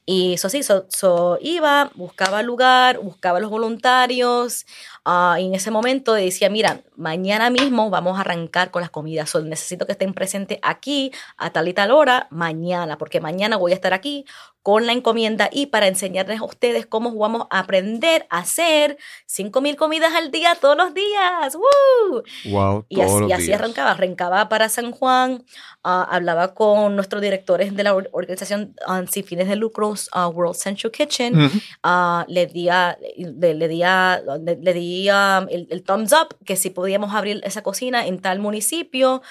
Y eso sí, so, iba, buscaba lugar, buscaba los voluntarios, uh, y en ese momento decía, mira, mañana mismo vamos a arrancar con las comidas, necesito que estén presentes aquí a tal y tal hora, mañana, porque mañana voy a estar aquí con la encomienda y para enseñarles a ustedes cómo vamos a aprender a hacer 5.000 comidas al día todos los días. ¡Woo! Wow, y así, arrancaba, arrancaba para San Juan, ah, hablaba con nuestros directores de la organización ah, sin fines de lucros, uh, World Central Kitchen, le di, le, le, di, le, di el, el, thumbs up que si podíamos abrir esa cocina en tal municipio,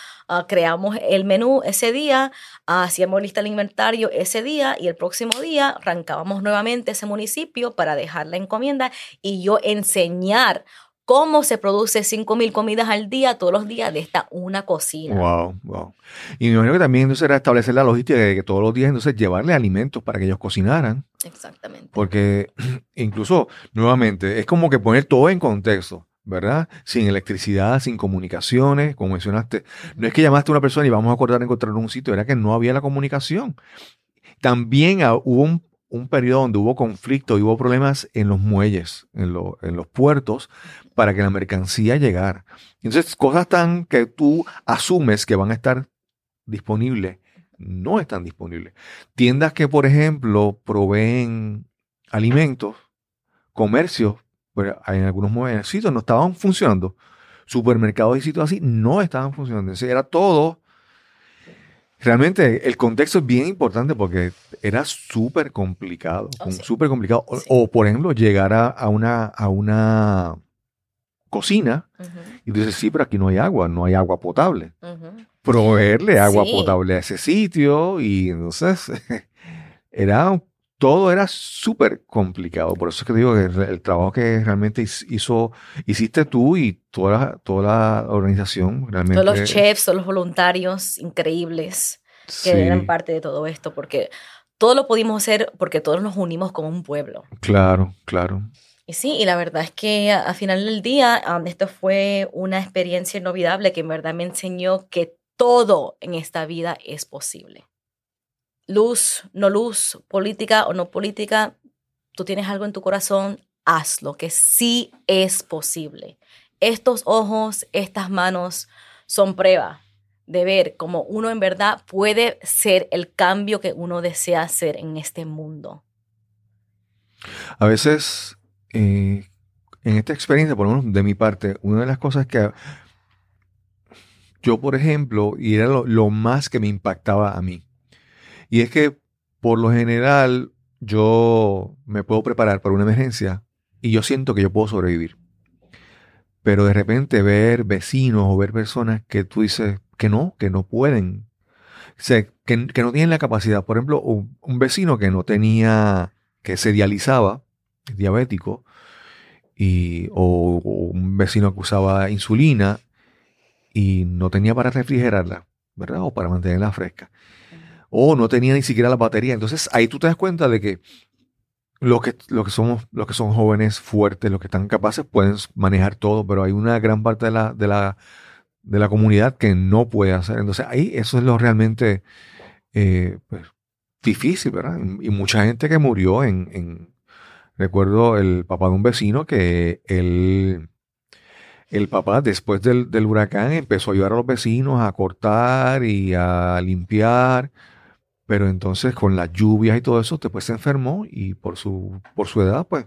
creamos el menú ese día, hacíamos lista del inventario ese día y el próximo día arrancábamos nuevamente ese municipio para dejar la encomienda y yo enseñar cómo se produce 5.000 comidas al día, todos los días, de esta una cocina. Wow, wow. Y me imagino que también entonces era establecer la logística de que todos los días entonces llevarle alimentos para que ellos cocinaran. Exactamente. Porque incluso, nuevamente, es como que poner todo en contexto. ¿verdad? Sin electricidad, sin comunicaciones, como mencionaste. No es que llamaste a una persona y vamos a acordar encontrar un sitio, era que no había la comunicación. También hubo un, un periodo donde hubo conflicto y hubo problemas en los muelles, en, en los puertos, para que la mercancía llegara. Entonces, cosas tan que tú asumes que van a estar disponibles, no están disponibles. Tiendas que, por ejemplo, proveen alimentos, comercios pero en algunos sitios no estaban funcionando. Supermercados y sitios así no estaban funcionando. Entonces era todo. Realmente el contexto es bien importante porque era súper complicado. Oh, súper complicado. O, por ejemplo, llegar a, una, a una cocina y dices, sí, pero aquí no hay agua, no hay agua potable. Proveerle agua potable a ese sitio y entonces era un todo era súper complicado. Por eso es que digo que el, trabajo que realmente hizo, hiciste tú y toda la, toda la organización realmente. Todos los chefs, todos los voluntarios increíbles que eran parte de todo esto, porque todo lo pudimos hacer porque todos nos unimos como un pueblo. Claro, claro. Y sí, y la verdad es que al final del día, um, esto fue una experiencia inolvidable que en verdad me enseñó que todo en esta vida es posible luz, no luz, política o no política, tú tienes algo en tu corazón, hazlo, que sí es posible. Estos ojos, estas manos son prueba de ver cómo uno en verdad puede ser el cambio que uno desea hacer en este mundo. A veces, eh, en esta experiencia, por lo menos de mi parte, una de las cosas que yo, por ejemplo, y era lo más que me impactaba a mí, y es que por lo general yo me puedo preparar para una emergencia y yo siento que yo puedo sobrevivir. Pero de repente ver vecinos o ver personas que tú dices que no, que no pueden, que, no tienen la capacidad. Por ejemplo, un, vecino que no tenía, que se dializaba, diabético, y, o, un vecino que usaba insulina y no tenía para refrigerarla, ¿verdad? O para mantenerla fresca o no tenía ni siquiera la batería. Entonces ahí tú te das cuenta de que los que, lo que, somos, los que son jóvenes fuertes, los que están capaces, pueden manejar todo, pero hay una gran parte de la, de la, de la comunidad que no puede hacer. Entonces ahí eso es lo realmente eh, pues, difícil, ¿verdad? Y mucha gente que murió en, en, recuerdo el papá de un vecino que él el papá, después del, del, huracán, empezó a ayudar a los vecinos a cortar y a limpiar. Pero entonces con las lluvias y todo eso, después se enfermó y por su, por su edad, pues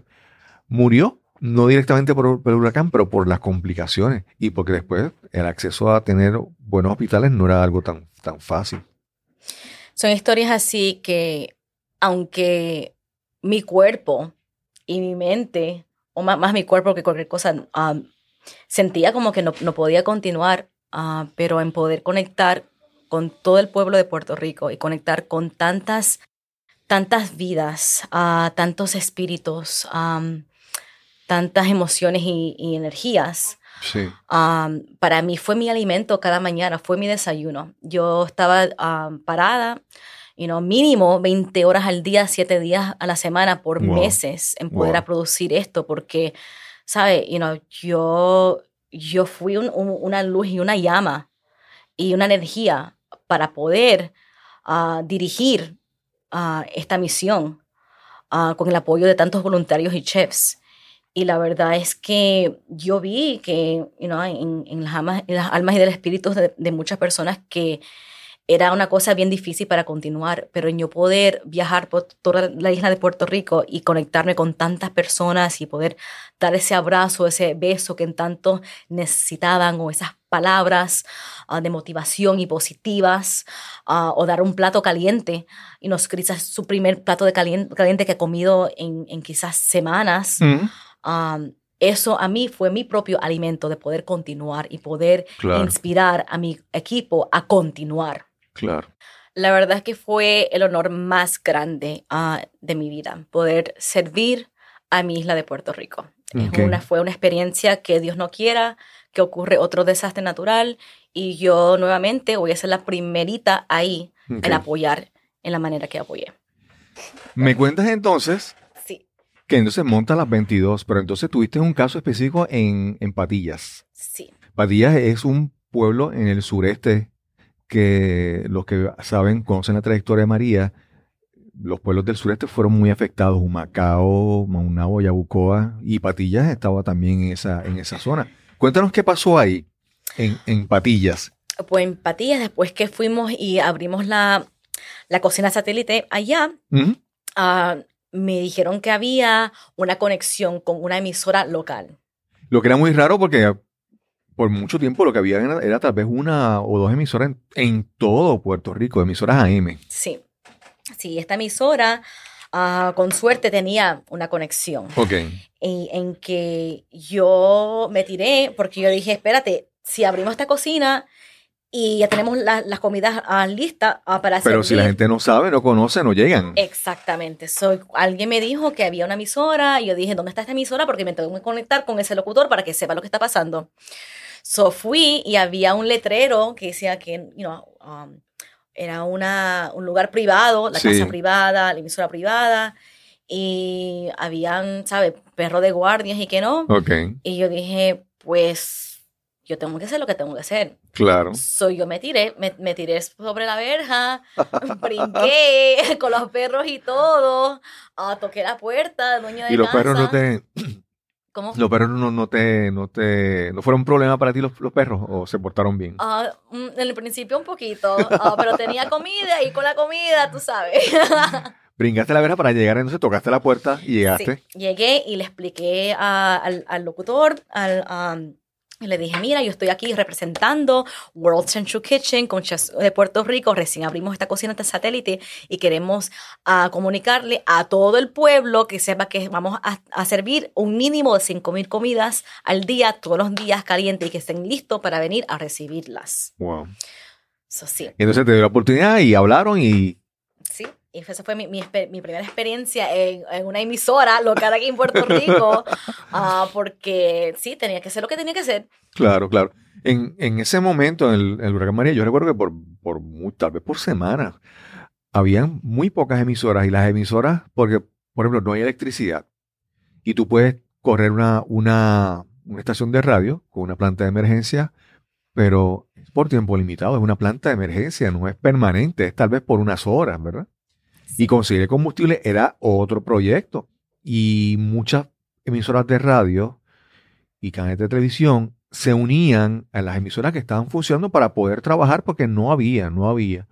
murió. no directamente por, el huracán, pero por las complicaciones y porque después el acceso a tener buenos hospitales no era algo tan, tan fácil. Son historias así que, aunque mi cuerpo y mi mente, o más, mi cuerpo que cualquier cosa, ah, sentía como que no, podía continuar, ah, pero en poder conectar con todo el pueblo de Puerto Rico y conectar con tantas, tantas vidas, uh, tantos espíritus, tantas emociones y, energías. para mí fue mi alimento cada mañana, fue mi desayuno. Yo estaba parada, you know, mínimo 20 horas al día, 7 días a la semana por meses en poder producir esto, porque, ¿sabe? You know, yo, yo fui una luz y una llama y una energía para poder ah, dirigir uh, esta misión ah, con el apoyo de tantos voluntarios y chefs. Y la verdad es que yo vi que en, las almas, en, las y del espíritu de, de muchas personas que era una cosa bien difícil para continuar, pero en yo poder viajar por toda la isla de Puerto Rico y conectarme con tantas personas y poder dar ese abrazo, ese beso que en tanto necesitaban o esas palabras ah, de motivación y positivas ah, o dar un plato caliente y nos quizás su primer plato de caliente, que ha comido en, en quizás semanas. Mm. Eso a mí fue mi propio alimento de poder continuar y poder inspirar a mi equipo a continuar. Claro. La verdad es que fue el honor más grande ah, de mi vida, poder servir a mi isla de Puerto Rico. Una, fue una experiencia que Dios no quiera, que ocurre otro desastre natural y yo nuevamente voy a ser la primerita ahí en apoyar en la manera que apoyé. ¿Me cuentas entonces? Sí. Que entonces monta las 22, pero entonces tuviste un caso específico en, en Patillas. Sí. Patillas es un pueblo en el sureste que los que saben, conocen la trayectoria de María, los pueblos del sureste fueron muy afectados. Humacao, Maunabo, Yabucoa y Patillas estaba también en esa, en esa zona. Cuéntanos qué pasó ahí, en, en Patillas. Pues en Patillas, después que fuimos y abrimos la, cocina satélite allá, ah, me dijeron que había una conexión con una emisora local. Lo que era muy raro porque por mucho tiempo lo que había era, tal vez una o dos emisoras en, todo Puerto Rico, emisoras AM. Sí, sí, esta emisora ah, con suerte tenía una conexión. Ok. En, en, que yo me tiré porque yo dije, espérate, si abrimos esta cocina y ya tenemos las comidas uh, listas uh, para Pero si la gente no sabe, no conoce, no llegan. Exactamente. Soy, alguien me dijo que había una emisora y yo dije, ¿dónde está esta emisora? Porque me tengo que conectar con ese locutor para que sepa lo que está pasando. So fui y había un letrero que decía que, you know, um, era una, un lugar privado, la casa privada, la emisora privada, y habían, ¿sabes? Perro de guardias y que no. Okay. Y yo dije, pues yo tengo que hacer lo que tengo que hacer. Claro. So yo me tiré, me, me tiré sobre la verja, brinqué con los perros y todo, uh, toqué la puerta, dueño de Y los perros no te, los perros no, no, te, no te, no fueron un problema para ti los, perros o se portaron bien? Uh, en el principio un poquito, ah, pero tenía comida y con la comida, tú sabes. Brincaste la verja para llegar, entonces tocaste la puerta y llegaste. Sí, llegué y le expliqué al, al, locutor, al, le dije, mira, yo estoy aquí representando World Central Kitchen con chefs de Puerto Rico. Recién abrimos esta cocina de satélite y queremos uh, comunicarle a todo el pueblo que sepa que vamos a, servir un mínimo de 5.000 comidas al día, todos los días calientes y que estén listos para venir a recibirlas. Wow. Eso sí. entonces te dio la oportunidad y hablaron y Sí, esa fue mi, mi, primera experiencia en, en, una emisora local aquí en Puerto Rico, uh, porque sí, tenía que ser lo que tenía que ser. Claro, claro. En, en ese momento, en el, el, huracán María, yo recuerdo que por, por tal vez por semana, habían muy pocas emisoras y las emisoras, porque, por ejemplo, no hay electricidad y tú puedes correr una, una, una estación de radio con una planta de emergencia, pero es por tiempo limitado, es una planta de emergencia, no es permanente, es tal vez por unas horas, ¿verdad? Y conseguir combustible era otro proyecto. Y muchas emisoras de radio y canales de televisión se unían a las emisoras que estaban funcionando para poder trabajar porque no había, no había.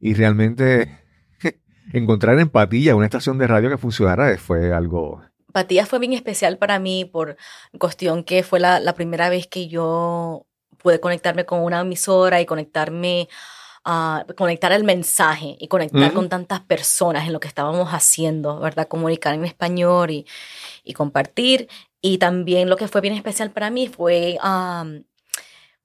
Y realmente encontrar empatía en una estación de radio que funcionara fue algo Patillas fue bien especial para mí por cuestión que fue la, la primera vez que yo pude conectarme con una emisora y conectarme a conectar el mensaje y conectar con tantas personas en lo que estábamos haciendo, ¿verdad? Comunicar en español y, y compartir. Y también lo que fue bien especial para mí fue,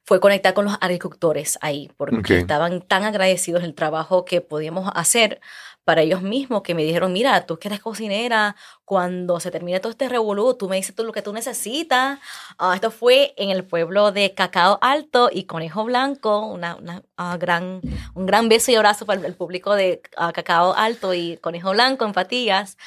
fue conectar con los agricultores ahí, porque estaban tan agradecidos del trabajo que podíamos hacer para ellos mismos, que me dijeron, mira, tú que eres cocinera, cuando se termine todo este revolú, tú me dices todo lo que tú necesitas. Ah, esto fue en el pueblo de Cacao Alto y Conejo Blanco, una, una uh, gran, un gran beso y abrazo para el público de uh, Cacao Alto y Conejo Blanco en Patillas.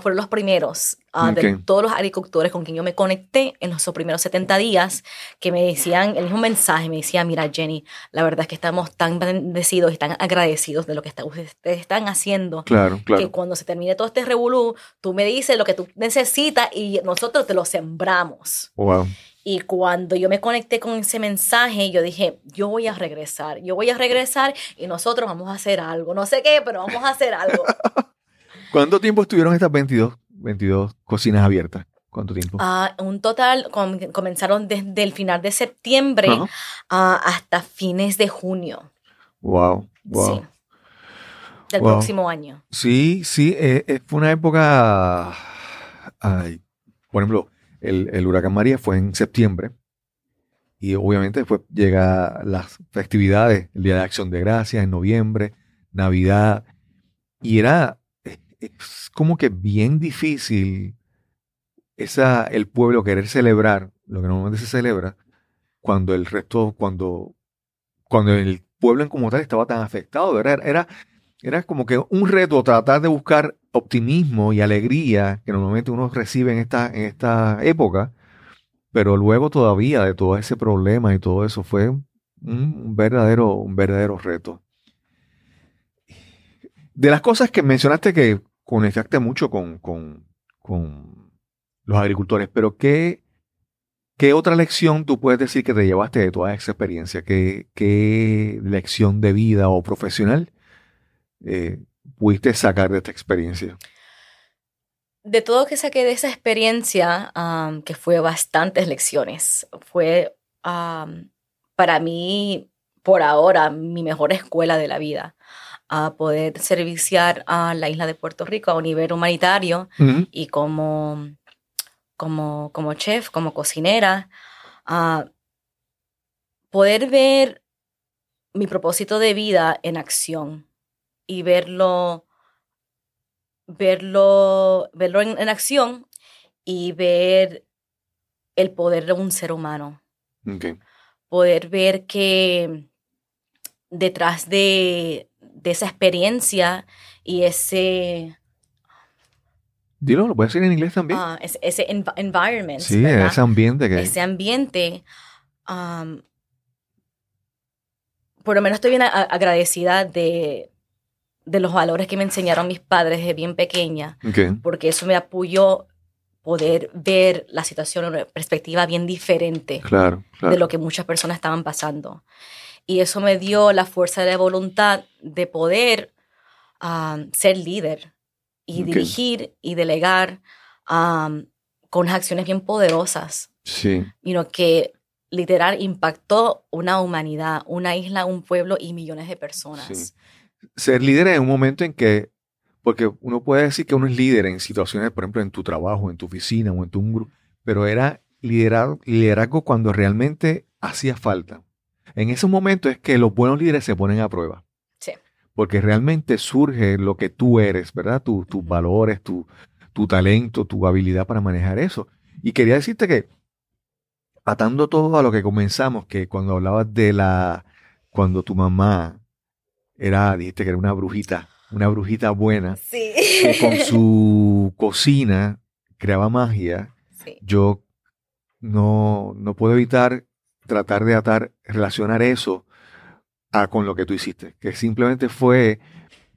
fueron los primeros de todos los agricultores con quien yo me conecté en los primeros 70 días, que me decían el mismo mensaje, me decía, mira Jenny, la verdad es que estamos tan bendecidos y tan agradecidos de lo que ustedes están haciendo, claro, claro. que cuando se termine todo este revolú, tú me dices, dice lo que tú necesitas y nosotros te lo sembramos. Wow. Y cuando yo me conecté con ese mensaje, yo dije, yo voy a regresar, yo voy a regresar y nosotros vamos a hacer algo. No sé qué, pero vamos a hacer algo. ¿Cuánto tiempo estuvieron estas 22, 22 cocinas abiertas? ¿Cuánto tiempo? Uh, un total, comenzaron desde el final de septiembre hasta fines de junio. Wow, wow. Sí del próximo año. Sí, sí, eh, eh, fue una época, por ejemplo, el, huracán María fue en septiembre y obviamente después llega las festividades, el Día de Acción de Gracias en noviembre, Navidad, y era es como que bien difícil esa, el pueblo querer celebrar lo que normalmente se celebra cuando el resto, cuando, cuando el pueblo en como tal estaba tan afectado, era, era era como que un reto tratar de buscar optimismo y alegría que normalmente uno recibe en esta, en esta época, pero luego todavía de todo ese problema y todo eso fue un verdadero, un verdadero reto. De las cosas que mencionaste que conectaste mucho con, con, con los agricultores, pero ¿qué, ¿qué otra lección tú puedes decir que te llevaste de toda esa experiencia? ¿Qué, qué lección de vida o profesional eh, pudiste sacar de esta experiencia? De todo que saqué de esa experiencia, que fue bastantes lecciones, fue para mí, por ahora, mi mejor escuela de la vida a poder serviciar a la isla de Puerto Rico a un nivel humanitario y como, como, como chef, como cocinera, a poder ver mi propósito de vida en acción y verlo, verlo, verlo en, acción y ver el poder de un ser humano. Poder ver que detrás de, esa experiencia y ese... Dilo, lo puedes decir en inglés también. Ah, ese, environment. Sí, ese ambiente que... Ese ambiente. por lo menos estoy bien agradecida de, de los valores que me enseñaron mis padres desde bien pequeña, porque eso me apoyó poder ver la situación en una perspectiva bien diferente de lo que muchas personas estaban pasando. Y eso me dio la fuerza de voluntad de poder um, ser líder y dirigir y delegar um, con acciones bien poderosas. Sí. que literal impactó una humanidad, una isla, un pueblo y millones de personas ser líder en un momento en que, porque uno puede decir que uno es líder en situaciones, por ejemplo, en tu trabajo, en tu oficina o en tu grupo, pero era liderazgo, liderazgo cuando realmente hacía falta. En esos momentos es que los buenos líderes se ponen a prueba. Sí. Porque realmente surge lo que tú eres, ¿verdad? tus valores, tu, tu talento, tu habilidad para manejar eso. Y quería decirte que, atando todo a lo que comenzamos, que cuando hablabas de la, cuando tu mamá era, dijiste que era una brujita, una brujita buena, sí. que con su cocina creaba magia. Yo no, no puedo evitar tratar de atar, relacionar eso a, con lo que tú hiciste, que simplemente fue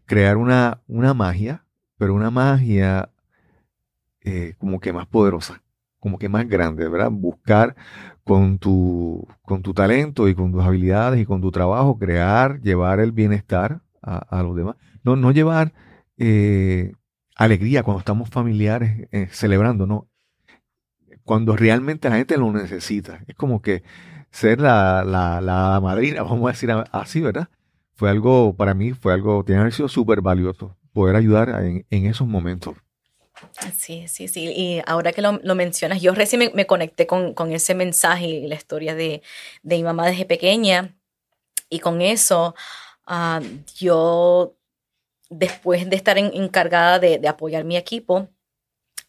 crear una, una magia, pero una magia eh, como que más poderosa, como que más grande, ¿verdad? Buscar con tu, con tu talento y con tus habilidades y con tu trabajo, crear, llevar el bienestar a, los demás. No, no llevar eh, alegría cuando estamos familiares eh, celebrando, ¿no? Cuando realmente la gente lo necesita. Es como que ser la, la, madrina, vamos a decir así, ¿verdad? Fue algo, para mí, fue algo, tiene que haber sido súper valioso poder ayudar en, esos momentos. Sí, sí, sí. Y ahora que lo, mencionas, yo recién me, conecté con, ese mensaje y la historia de, de, mi mamá desde pequeña. Y con eso, ah, yo después de estar encargada de, apoyar mi equipo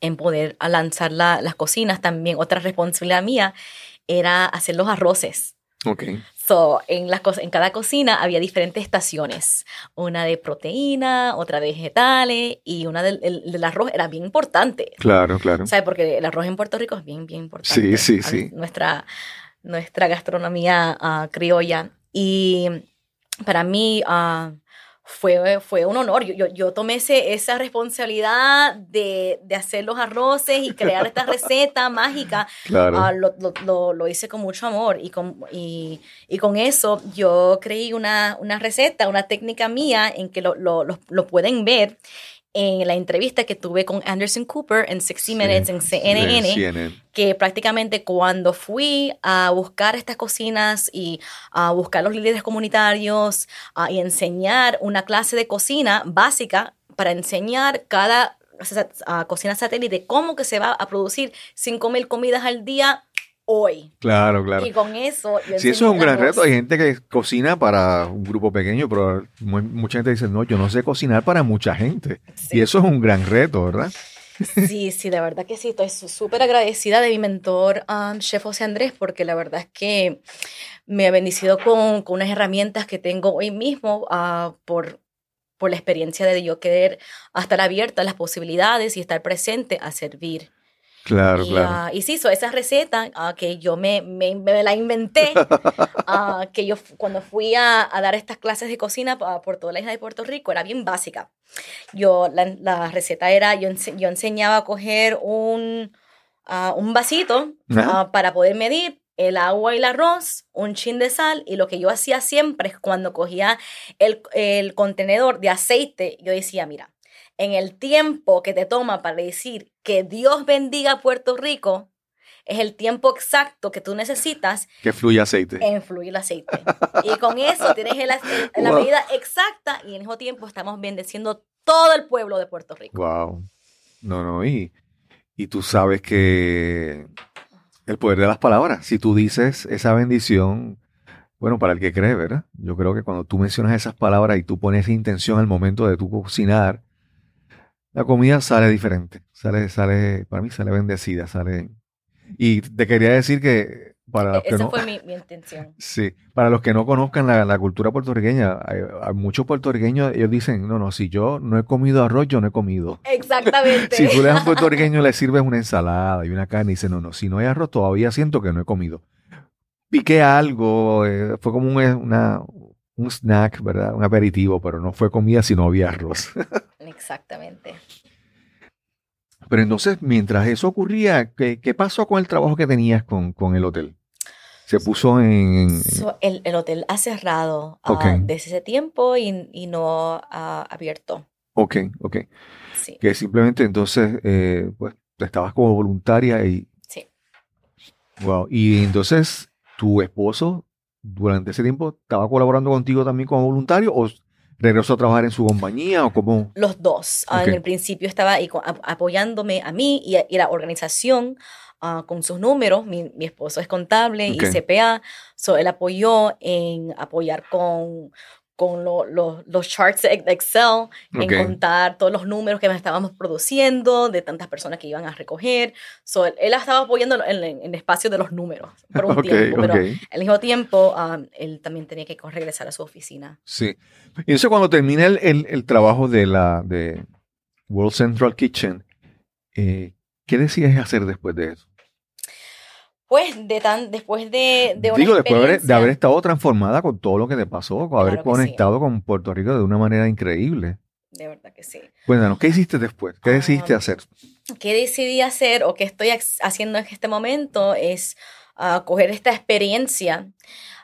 en poder lanzar las cocinas, también otra responsabilidad mía era hacer los arroces. Ok. So, en, las, en cada cocina había diferentes estaciones. Una de proteína, otra de vegetales y una del, arroz era bien importante. Claro, claro. ¿Sabes? Porque el arroz en Puerto Rico es bien, bien importante. Sí, sí, sí. Nuestra, nuestra gastronomía ah, criolla. Y para mí, uh, fue, fue un honor. Yo, yo, tomé ese, esa responsabilidad de, de, hacer los arroces y crear esta receta mágica. Claro. Ah, lo, lo, lo, hice con mucho amor y con, y, y con eso yo creí una, una, receta, una técnica mía en que lo, lo pueden ver en la entrevista que tuve con Anderson Cooper en 60 Minutes en CNN, que prácticamente cuando fui a buscar estas cocinas y a buscar los líderes comunitarios y enseñar una clase de cocina básica para enseñar cada cocina satélite cómo que se va a producir 5.000 comidas al día hoy. Claro, claro. Y con eso... sí, eso es un gran reto. Hay gente que cocina para un grupo pequeño, pero mucha gente dice, no, yo no sé cocinar para mucha gente. Y eso es un gran reto, ¿verdad? Sí, sí, de verdad que sí. Estoy súper agradecida de mi mentor, um, Chef José Andrés, porque la verdad es que me ha bendecido con, con unas herramientas que tengo hoy mismo uh, por, por la experiencia de yo querer estar abierta a las posibilidades y estar presente a servir. Claro, y, claro. Ah, y sí, so esa receta uh, que yo me, me, la inventé, uh, que yo cuando fui a, a, dar estas clases de cocina por toda la isla de Puerto Rico, era bien básica. Yo, la, la receta era, yo, yo enseñaba a coger un, un vasito para poder medir el agua y el arroz, un chin de sal, y lo que yo hacía siempre es cuando cogía el, el contenedor de aceite, yo decía, mira, en el tiempo que te toma para decir que Dios bendiga Puerto Rico, es el tiempo exacto que tú necesitas. Que fluya aceite. En fluir el aceite. y con eso tienes la medida exacta y en el mismo tiempo estamos bendeciendo todo el pueblo de Puerto Rico. Wow. No, no, y, y tú sabes que el poder de las palabras, si tú dices esa bendición, bueno, para el que cree, ¿verdad? Yo creo que cuando tú mencionas esas palabras y tú pones intención al momento de tu cocinar, la comida sale diferente. Sale, sale, para mí sale bendecida, sale. Y te quería decir que para los e-, que Esa fue mi, intención. Sí, para los que no conozcan la, cultura puertorriqueña, hay, muchos puertorriqueños, ellos dicen, no, no, si yo no he comido arroz, yo no he comido. Exactamente. si tú le das a un puertorriqueño le sirves una ensalada y una carne y dice, no, no, si no hay arroz, todavía siento que no he comido. Piqué algo, eh, fue como un, una, un snack, ¿verdad? Un aperitivo, pero no fue comida si no había arroz. Exactamente. Pero entonces, mientras eso ocurría, ¿qué, qué pasó con el trabajo que tenías con, con el hotel? Se puso en... el, el, hotel ha cerrado ah, desde ese tiempo y, y no ha abierto. Ok, ok. Sí. Que simplemente entonces, eh, pues, estabas como voluntaria y... Sí. Wow. Y entonces, ¿tu esposo durante ese tiempo estaba colaborando contigo también como voluntario o regresó a trabajar en su compañía o cómo? Los dos. Ah, en el principio estaba apoyándome a mí y a, la organización ah, con sus números. Mi, esposo es contable y CPA, so él apoyó en apoyar con con los charts de Excel, en contar todos los números que estábamos produciendo, de tantas personas que iban a recoger. So, él, estaba apoyando en, el espacio de los números por un tiempo, pero al mismo tiempo um, él también tenía que regresar a su oficina. Sí. Y entonces cuando termina el, el, trabajo de la de World Central Kitchen, eh, ¿qué decides hacer después de eso? Pues de tan, después de, de una Digo, después de haber, estado transformada con todo lo que te pasó, con haber conectado con Puerto Rico de una manera increíble. De verdad que sí. Cuéntanos, ¿qué hiciste después? ¿Qué decidiste hacer? ¿Qué decidí hacer o qué estoy haciendo en este momento? Es uh, coger esta experiencia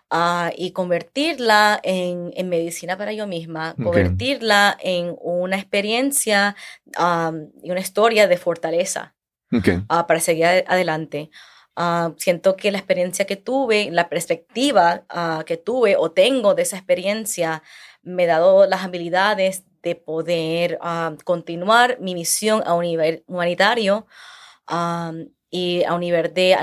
ah, y convertirla en, medicina para yo misma, convertirla en una experiencia y una historia de fortaleza ah, para seguir adelante. Ah, siento que la experiencia que tuve, la perspectiva que tuve o tengo de esa experiencia, me ha dado las habilidades de poder continuar mi misión a un nivel humanitario y a un nivel de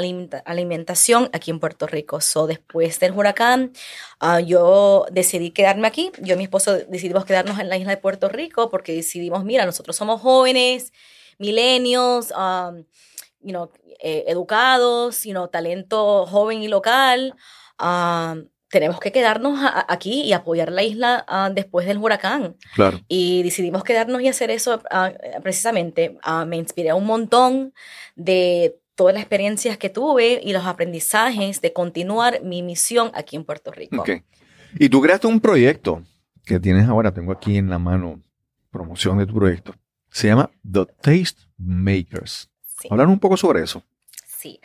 alimentación aquí en Puerto Rico. So, después del huracán, ah, yo decidí quedarme aquí. Yo y mi esposo decidimos quedarnos en la isla de Puerto Rico porque decidimos, mira, nosotros somos jóvenes, milenios, um, you know, eh, educados, you know, talento joven y local tenemos que quedarnos aquí y apoyar la isla ah, después del huracán. Claro. Y decidimos quedarnos y hacer eso ah, precisamente. Ah, me inspiré un montón de todas las experiencias que tuve y los aprendizajes de continuar mi misión aquí en Puerto Rico. Okay. Y tú creaste un proyecto que tienes ahora, tengo aquí en la mano promoción de tu proyecto. Se llama The Taste Makers. Hablar un poco sobre eso. Sí.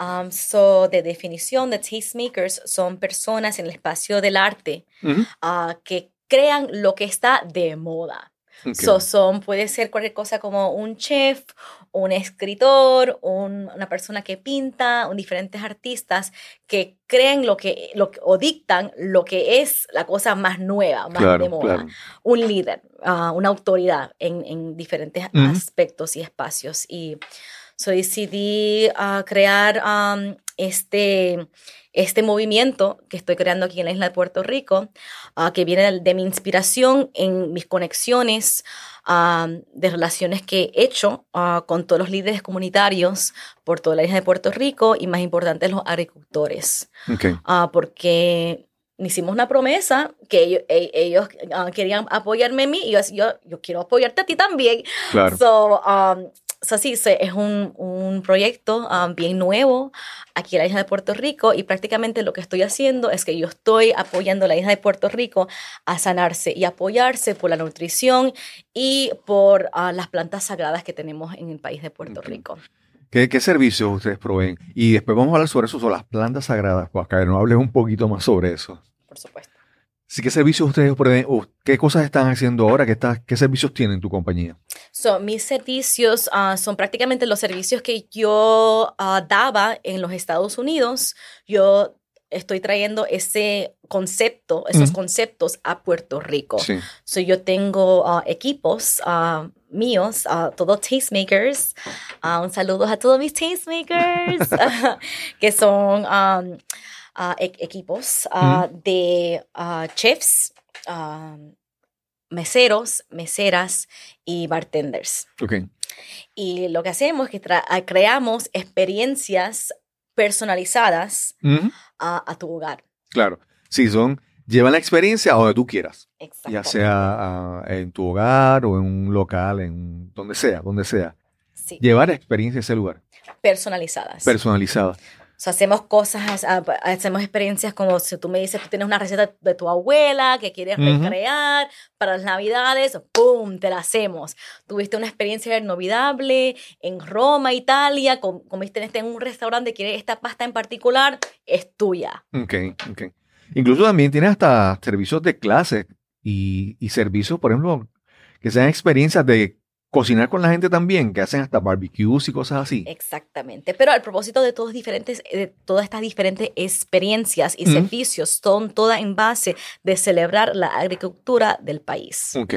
Um, so, de definición, de tastemakers son personas en el espacio del arte uh, que crean lo que está de moda. So, son, puede ser cualquier cosa como un chef, un escritor, una persona que pinta, un, diferentes artistas que creen lo que, lo, o dictan lo que es la cosa más nueva, más de moda. Un líder, uh, una autoridad en, en diferentes aspectos y espacios. Y So decidí uh, crear um, este, este movimiento que estoy creando aquí en la isla de Puerto Rico, uh, que viene de, mi inspiración en mis conexiones um, de relaciones que he hecho uh, con todos los líderes comunitarios por toda la isla de Puerto Rico y más importante los agricultores. Okay. porque hicimos una promesa que ellos, ellos querían apoyarme a mí y yo, yo, yo, quiero apoyarte a ti también. Claro. So, um, So, sí, es un, un proyecto um, bien nuevo aquí en la isla de Puerto Rico y prácticamente lo que estoy haciendo es que yo estoy apoyando a la isla de Puerto Rico a sanarse y apoyarse por la nutrición y por uh, las plantas sagradas que tenemos en el país de Puerto Rico. ¿Qué, ¿Qué, servicios ustedes proveen? Y después vamos a hablar sobre eso, sobre las plantas sagradas. Pues acá no hables un poquito más sobre eso. Por supuesto. ¿Qué servicios ustedes? ¿Qué cosas están haciendo ahora? ¿Qué, está, qué servicios tienen tu compañía? So, mis servicios ah, son prácticamente los servicios que yo ah, daba en los Estados Unidos. Yo estoy trayendo ese concepto, esos conceptos a Puerto Rico. Sí. So, yo tengo ah, equipos míos, todos tastemakers. un saludo a todos mis tastemakers, que son e-, equipos de chefs, meseros, meseras y bartenders. Okay. Y lo que hacemos es que creamos experiencias personalizadas a, tu hogar. Claro. Sí, son, llevan la experiencia a donde tú quieras. Ya sea en tu hogar o en un local, en donde sea, donde sea. Sí. Llevar experiencia a ese lugar. Personalizadas. Personalizadas hacemos cosas, hacemos experiencias como si tú me dices, tú tienes una receta de tu abuela que quieres recrear para las navidades, ¡pum! Te la hacemos. Tuviste una experiencia inolvidable en Roma, Italia, comiste en un restaurante, quieres esta pasta en particular, es tuya. Ok, ok. Incluso también tienes hasta servicios de clase y, y servicios, por ejemplo, que sean experiencias de cocinar con la gente también, que hacen hasta barbecues y cosas así. Exactamente. Pero al propósito de todos diferentes, de todas estas diferentes experiencias y servicios, son todas en base de celebrar la agricultura del país. Ok.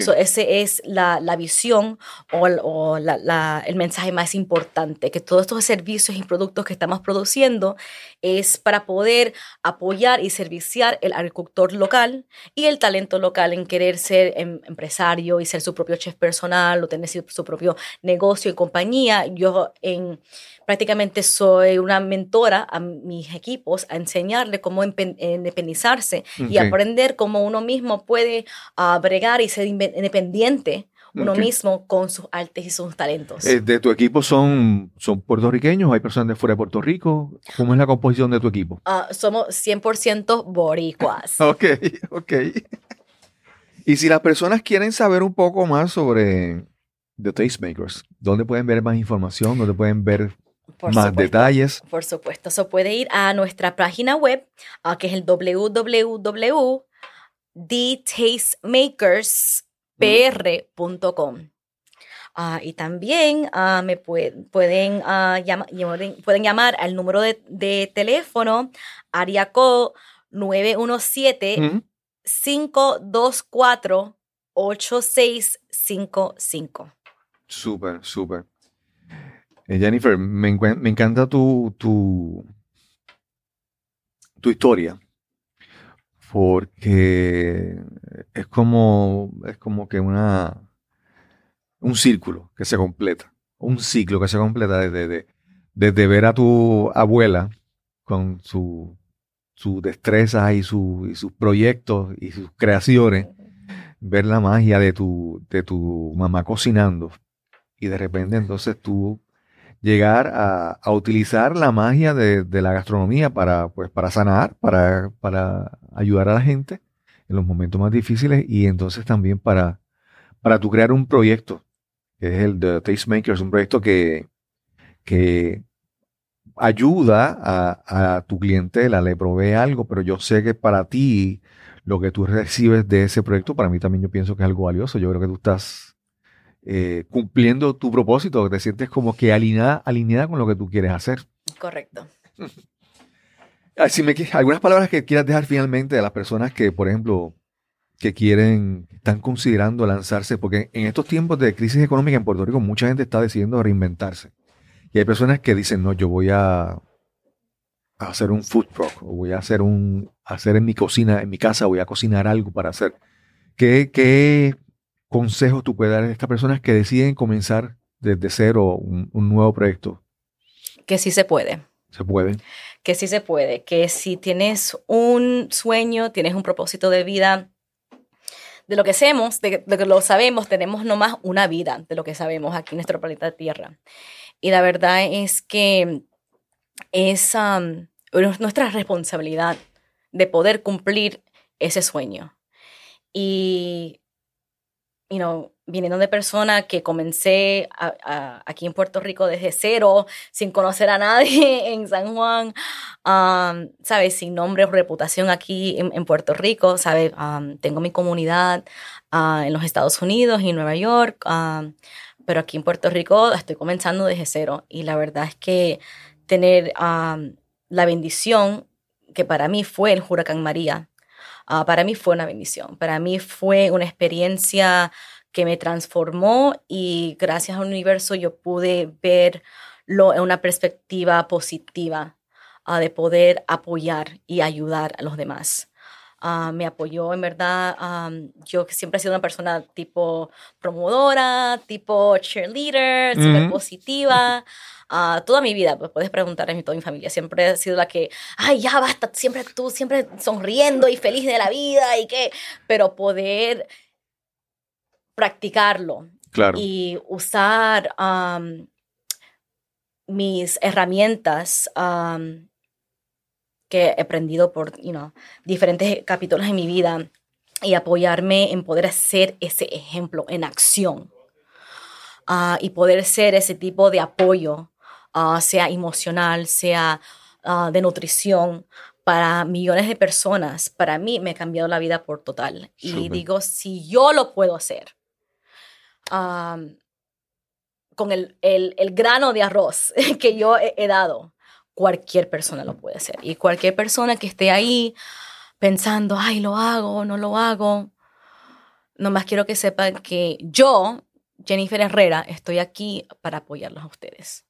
So, ese es la, la visión o, o la, la, el mensaje más importante, que todos estos servicios y productos que estamos produciendo es para poder apoyar y serviciar el agricultor local y el talento local en querer ser em, empresario y ser su propio chef personal o tener su propio negocio y compañía. Yo en prácticamente soy una mentora a mis equipos a enseñarle cómo independizarse y aprender cómo uno mismo puede uh, bregar y ser independiente uno mismo con sus artes y sus talentos. Eh, ¿De tu equipo son, son puertorriqueños? ¿Hay personas de fuera de Puerto Rico? ¿Cómo es la composición de tu equipo? Uh, somos 100% boricuas. ok, ok. Y si las personas quieren saber un poco más sobre The Tastemakers, ¿dónde pueden ver más información? ¿Dónde pueden ver más detalles. Por supuesto, eso puede ir a nuestra página web, uh, que es el www.tastemakerspr.com. Uh, y también uh, me pueden, llama, pueden llamar al número de, teléfono Ariaco 917 524 8655. Súper, súper. Eh, Jennifer, me, encanta tu, tu, historia porque es como, es como que una, un círculo que se completa, un ciclo que se completa desde, desde, ver a tu abuela con su, su destreza y sus proyectos y sus creaciones, ver la magia de tu, de tu mamá cocinando y de repente entonces tú llegar a, utilizar la magia de, la gastronomía para, pues, para sanar, para, para ayudar a la gente en los momentos más difíciles y entonces también para, para tu crear un proyecto, que es el de Tastemakers, un proyecto que, que ayuda a, a tu clientela, le provee algo, pero yo sé que para ti lo que tú recibes de ese proyecto, para mí también yo pienso que es algo valioso. Yo creo que tú estás eh, cumpliendo tu propósito, te sientes como que alineada, alineada con lo que tú quieres hacer. Correcto. Así me, algunas palabras que quieras dejar finalmente de las personas que, por ejemplo, que quieren, están considerando lanzarse, porque en estos tiempos de crisis económica en Puerto Rico mucha gente está decidiendo reinventarse. Y hay personas que dicen, no, yo voy a, hacer un food truck, o voy a hacer un, hacer en mi cocina, en mi casa, voy a cocinar algo para hacer. ¿Qué, qué consejos tú puedes dar a estas personas que deciden comenzar desde cero un, nuevo proyecto? Que sí se puede. Se puede. Que sí se puede. Que si tienes un sueño, tienes un propósito de vida, de lo que hacemos, de, lo que lo sabemos, tenemos nomás una vida de lo que sabemos aquí en nuestro planeta Tierra. Y la verdad es que es um, nuestra responsabilidad de poder cumplir ese sueño. Y you know, viniendo de persona que comencé aquí en Puerto Rico desde cero, sin conocer a nadie en San Juan, um, ¿sabes? Sin nombre o reputación aquí en, Puerto Rico, ¿sabes? Um, tengo mi comunidad uh, en los Estados Unidos y Nueva York, um, pero aquí en Puerto Rico estoy comenzando desde cero y la verdad es que tener la bendición que para mí fue el huracán María, Ah, para mí fue una bendición, para mí fue una experiencia que me transformó y gracias al universo yo pude verlo en una perspectiva positiva ah, de poder apoyar y ayudar a los demás. Ah, me apoyó en verdad. yo siempre he sido una persona tipo promotora, tipo cheerleader, súper positiva. Toda mi vida, pues puedes preguntar a toda mi familia, siempre he sido la que, ay, ya basta, siempre tú, siempre sonriendo y feliz de la vida y qué, pero poder practicarlo y usar mis herramientas que he aprendido por you know, diferentes capítulos en mi vida y apoyarme en poder hacer ese ejemplo en acción ah, y poder ser ese tipo de apoyo Ah, sea emocional, sea ah, de nutrición, para millones de personas, para mí me ha cambiado la vida por total. Y digo, si yo lo puedo hacer con el, grano de arroz que yo he, dado, cualquier persona lo puede hacer. Y cualquier persona que esté ahí pensando, ay, lo hago, no lo hago, nomás quiero que sepan que yo, Jennifer Herrera, estoy aquí para apoyarlos a ustedes.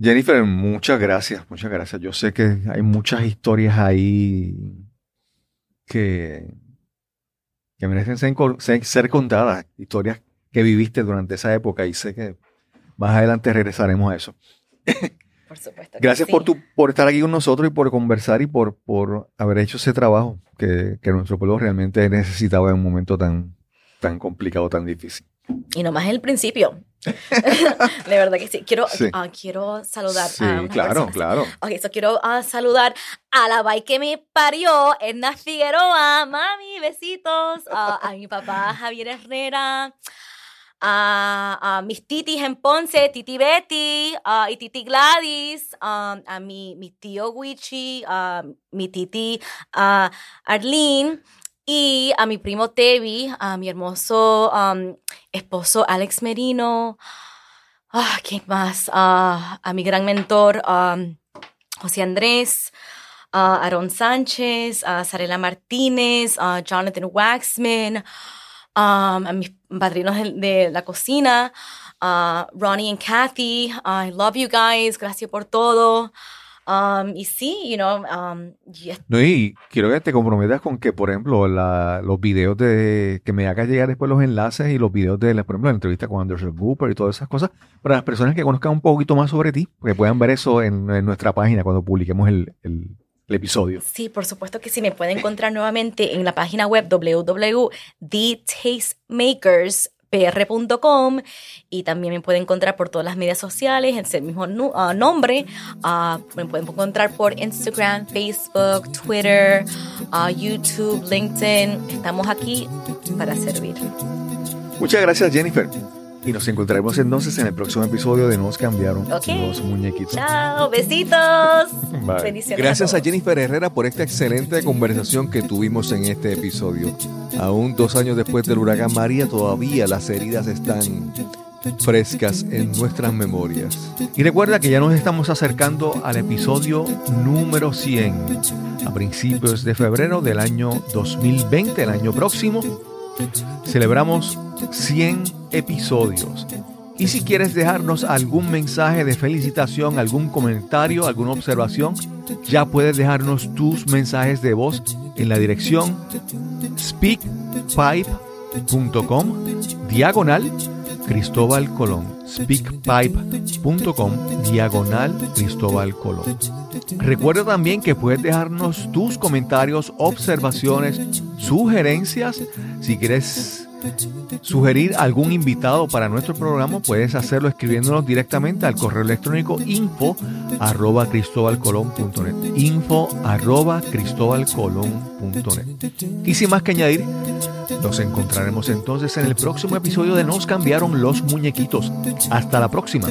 Jennifer, muchas gracias, muchas gracias. Yo sé que hay muchas historias ahí que, que merecen ser, contadas, historias que viviste durante esa época y sé que más adelante regresaremos a eso. Por supuesto. Gracias por, tu, por estar aquí con nosotros y por conversar y por, por haber hecho ese trabajo que, que nuestro pueblo realmente necesitaba en un momento tan, tan complicado, tan difícil. Y nomás el principio. de verdad que sí. Quiero, ah, quiero saludar sí, claro, claro. Ok, so quiero uh, saludar a la bye que me parió, Edna Figueroa. Mami, besitos. Uh, a mi papá Javier Herrera. a, mis titis en Ponce, Titi Betty y Titi Gladys, a mi, mi tío Wichi, a mi titi Arlene y a mi primo Tevi, a mi hermoso esposo Alex Merino, ah, ¿quién más? a mi gran mentor José Andrés, Aaron Sánchez, Sarela Martínez, Jonathan Waxman, a mis padrinos de, la cocina, Ronnie y Kathy. I love you guys. Gracias por todo. Um, y sí, you know, um, no, y quiero que te comprometas con que, por ejemplo, los videos de que me hagas llegar después los enlaces y los videos de, por ejemplo, la entrevista con Anderson Cooper y todas esas cosas, para las personas que conozcan un poquito más sobre ti, que puedan ver eso en, nuestra página cuando publiquemos el, episodio. Sí, por supuesto que sí. Me pueden encontrar nuevamente en la página web www.thetastemakerspr.com y también me pueden encontrar por todas las medias sociales en el mismo ah, nombre. Uh, me pueden encontrar por Instagram, Facebook, Twitter, uh, YouTube, LinkedIn. Estamos aquí para servir. Muchas gracias, Jennifer. Y nos encontraremos entonces en el próximo episodio de Nos cambiaron los muñequitos. Chao, besitos. Gracias a, Jennifer Herrera por esta excelente conversación que tuvimos en este episodio. Aún dos años después del huracán María, todavía las heridas están frescas en nuestras memorias. Y recuerda que ya nos estamos acercando al episodio número 100, a principios de febrero del año 2020, el año próximo. Celebramos 100 episodios. Y si quieres dejarnos algún mensaje de felicitación, algún comentario, alguna observación, ya puedes dejarnos tus mensajes de voz en la dirección speakpipe.com diagonal Cristóbal Colón. speakpipe.com diagonal Cristóbal Colón. Recuerda también que puedes dejarnos tus comentarios, observaciones, sugerencias. Si quieres sugerir algún invitado para nuestro programa, puedes hacerlo escribiéndonos directamente al correo electrónico info arroba cristobalcolón.net info arroba cristobalcolón.net Y sin más que añadir, nos encontraremos entonces en el próximo episodio de Nos cambiaron los muñequitos. Hasta la próxima.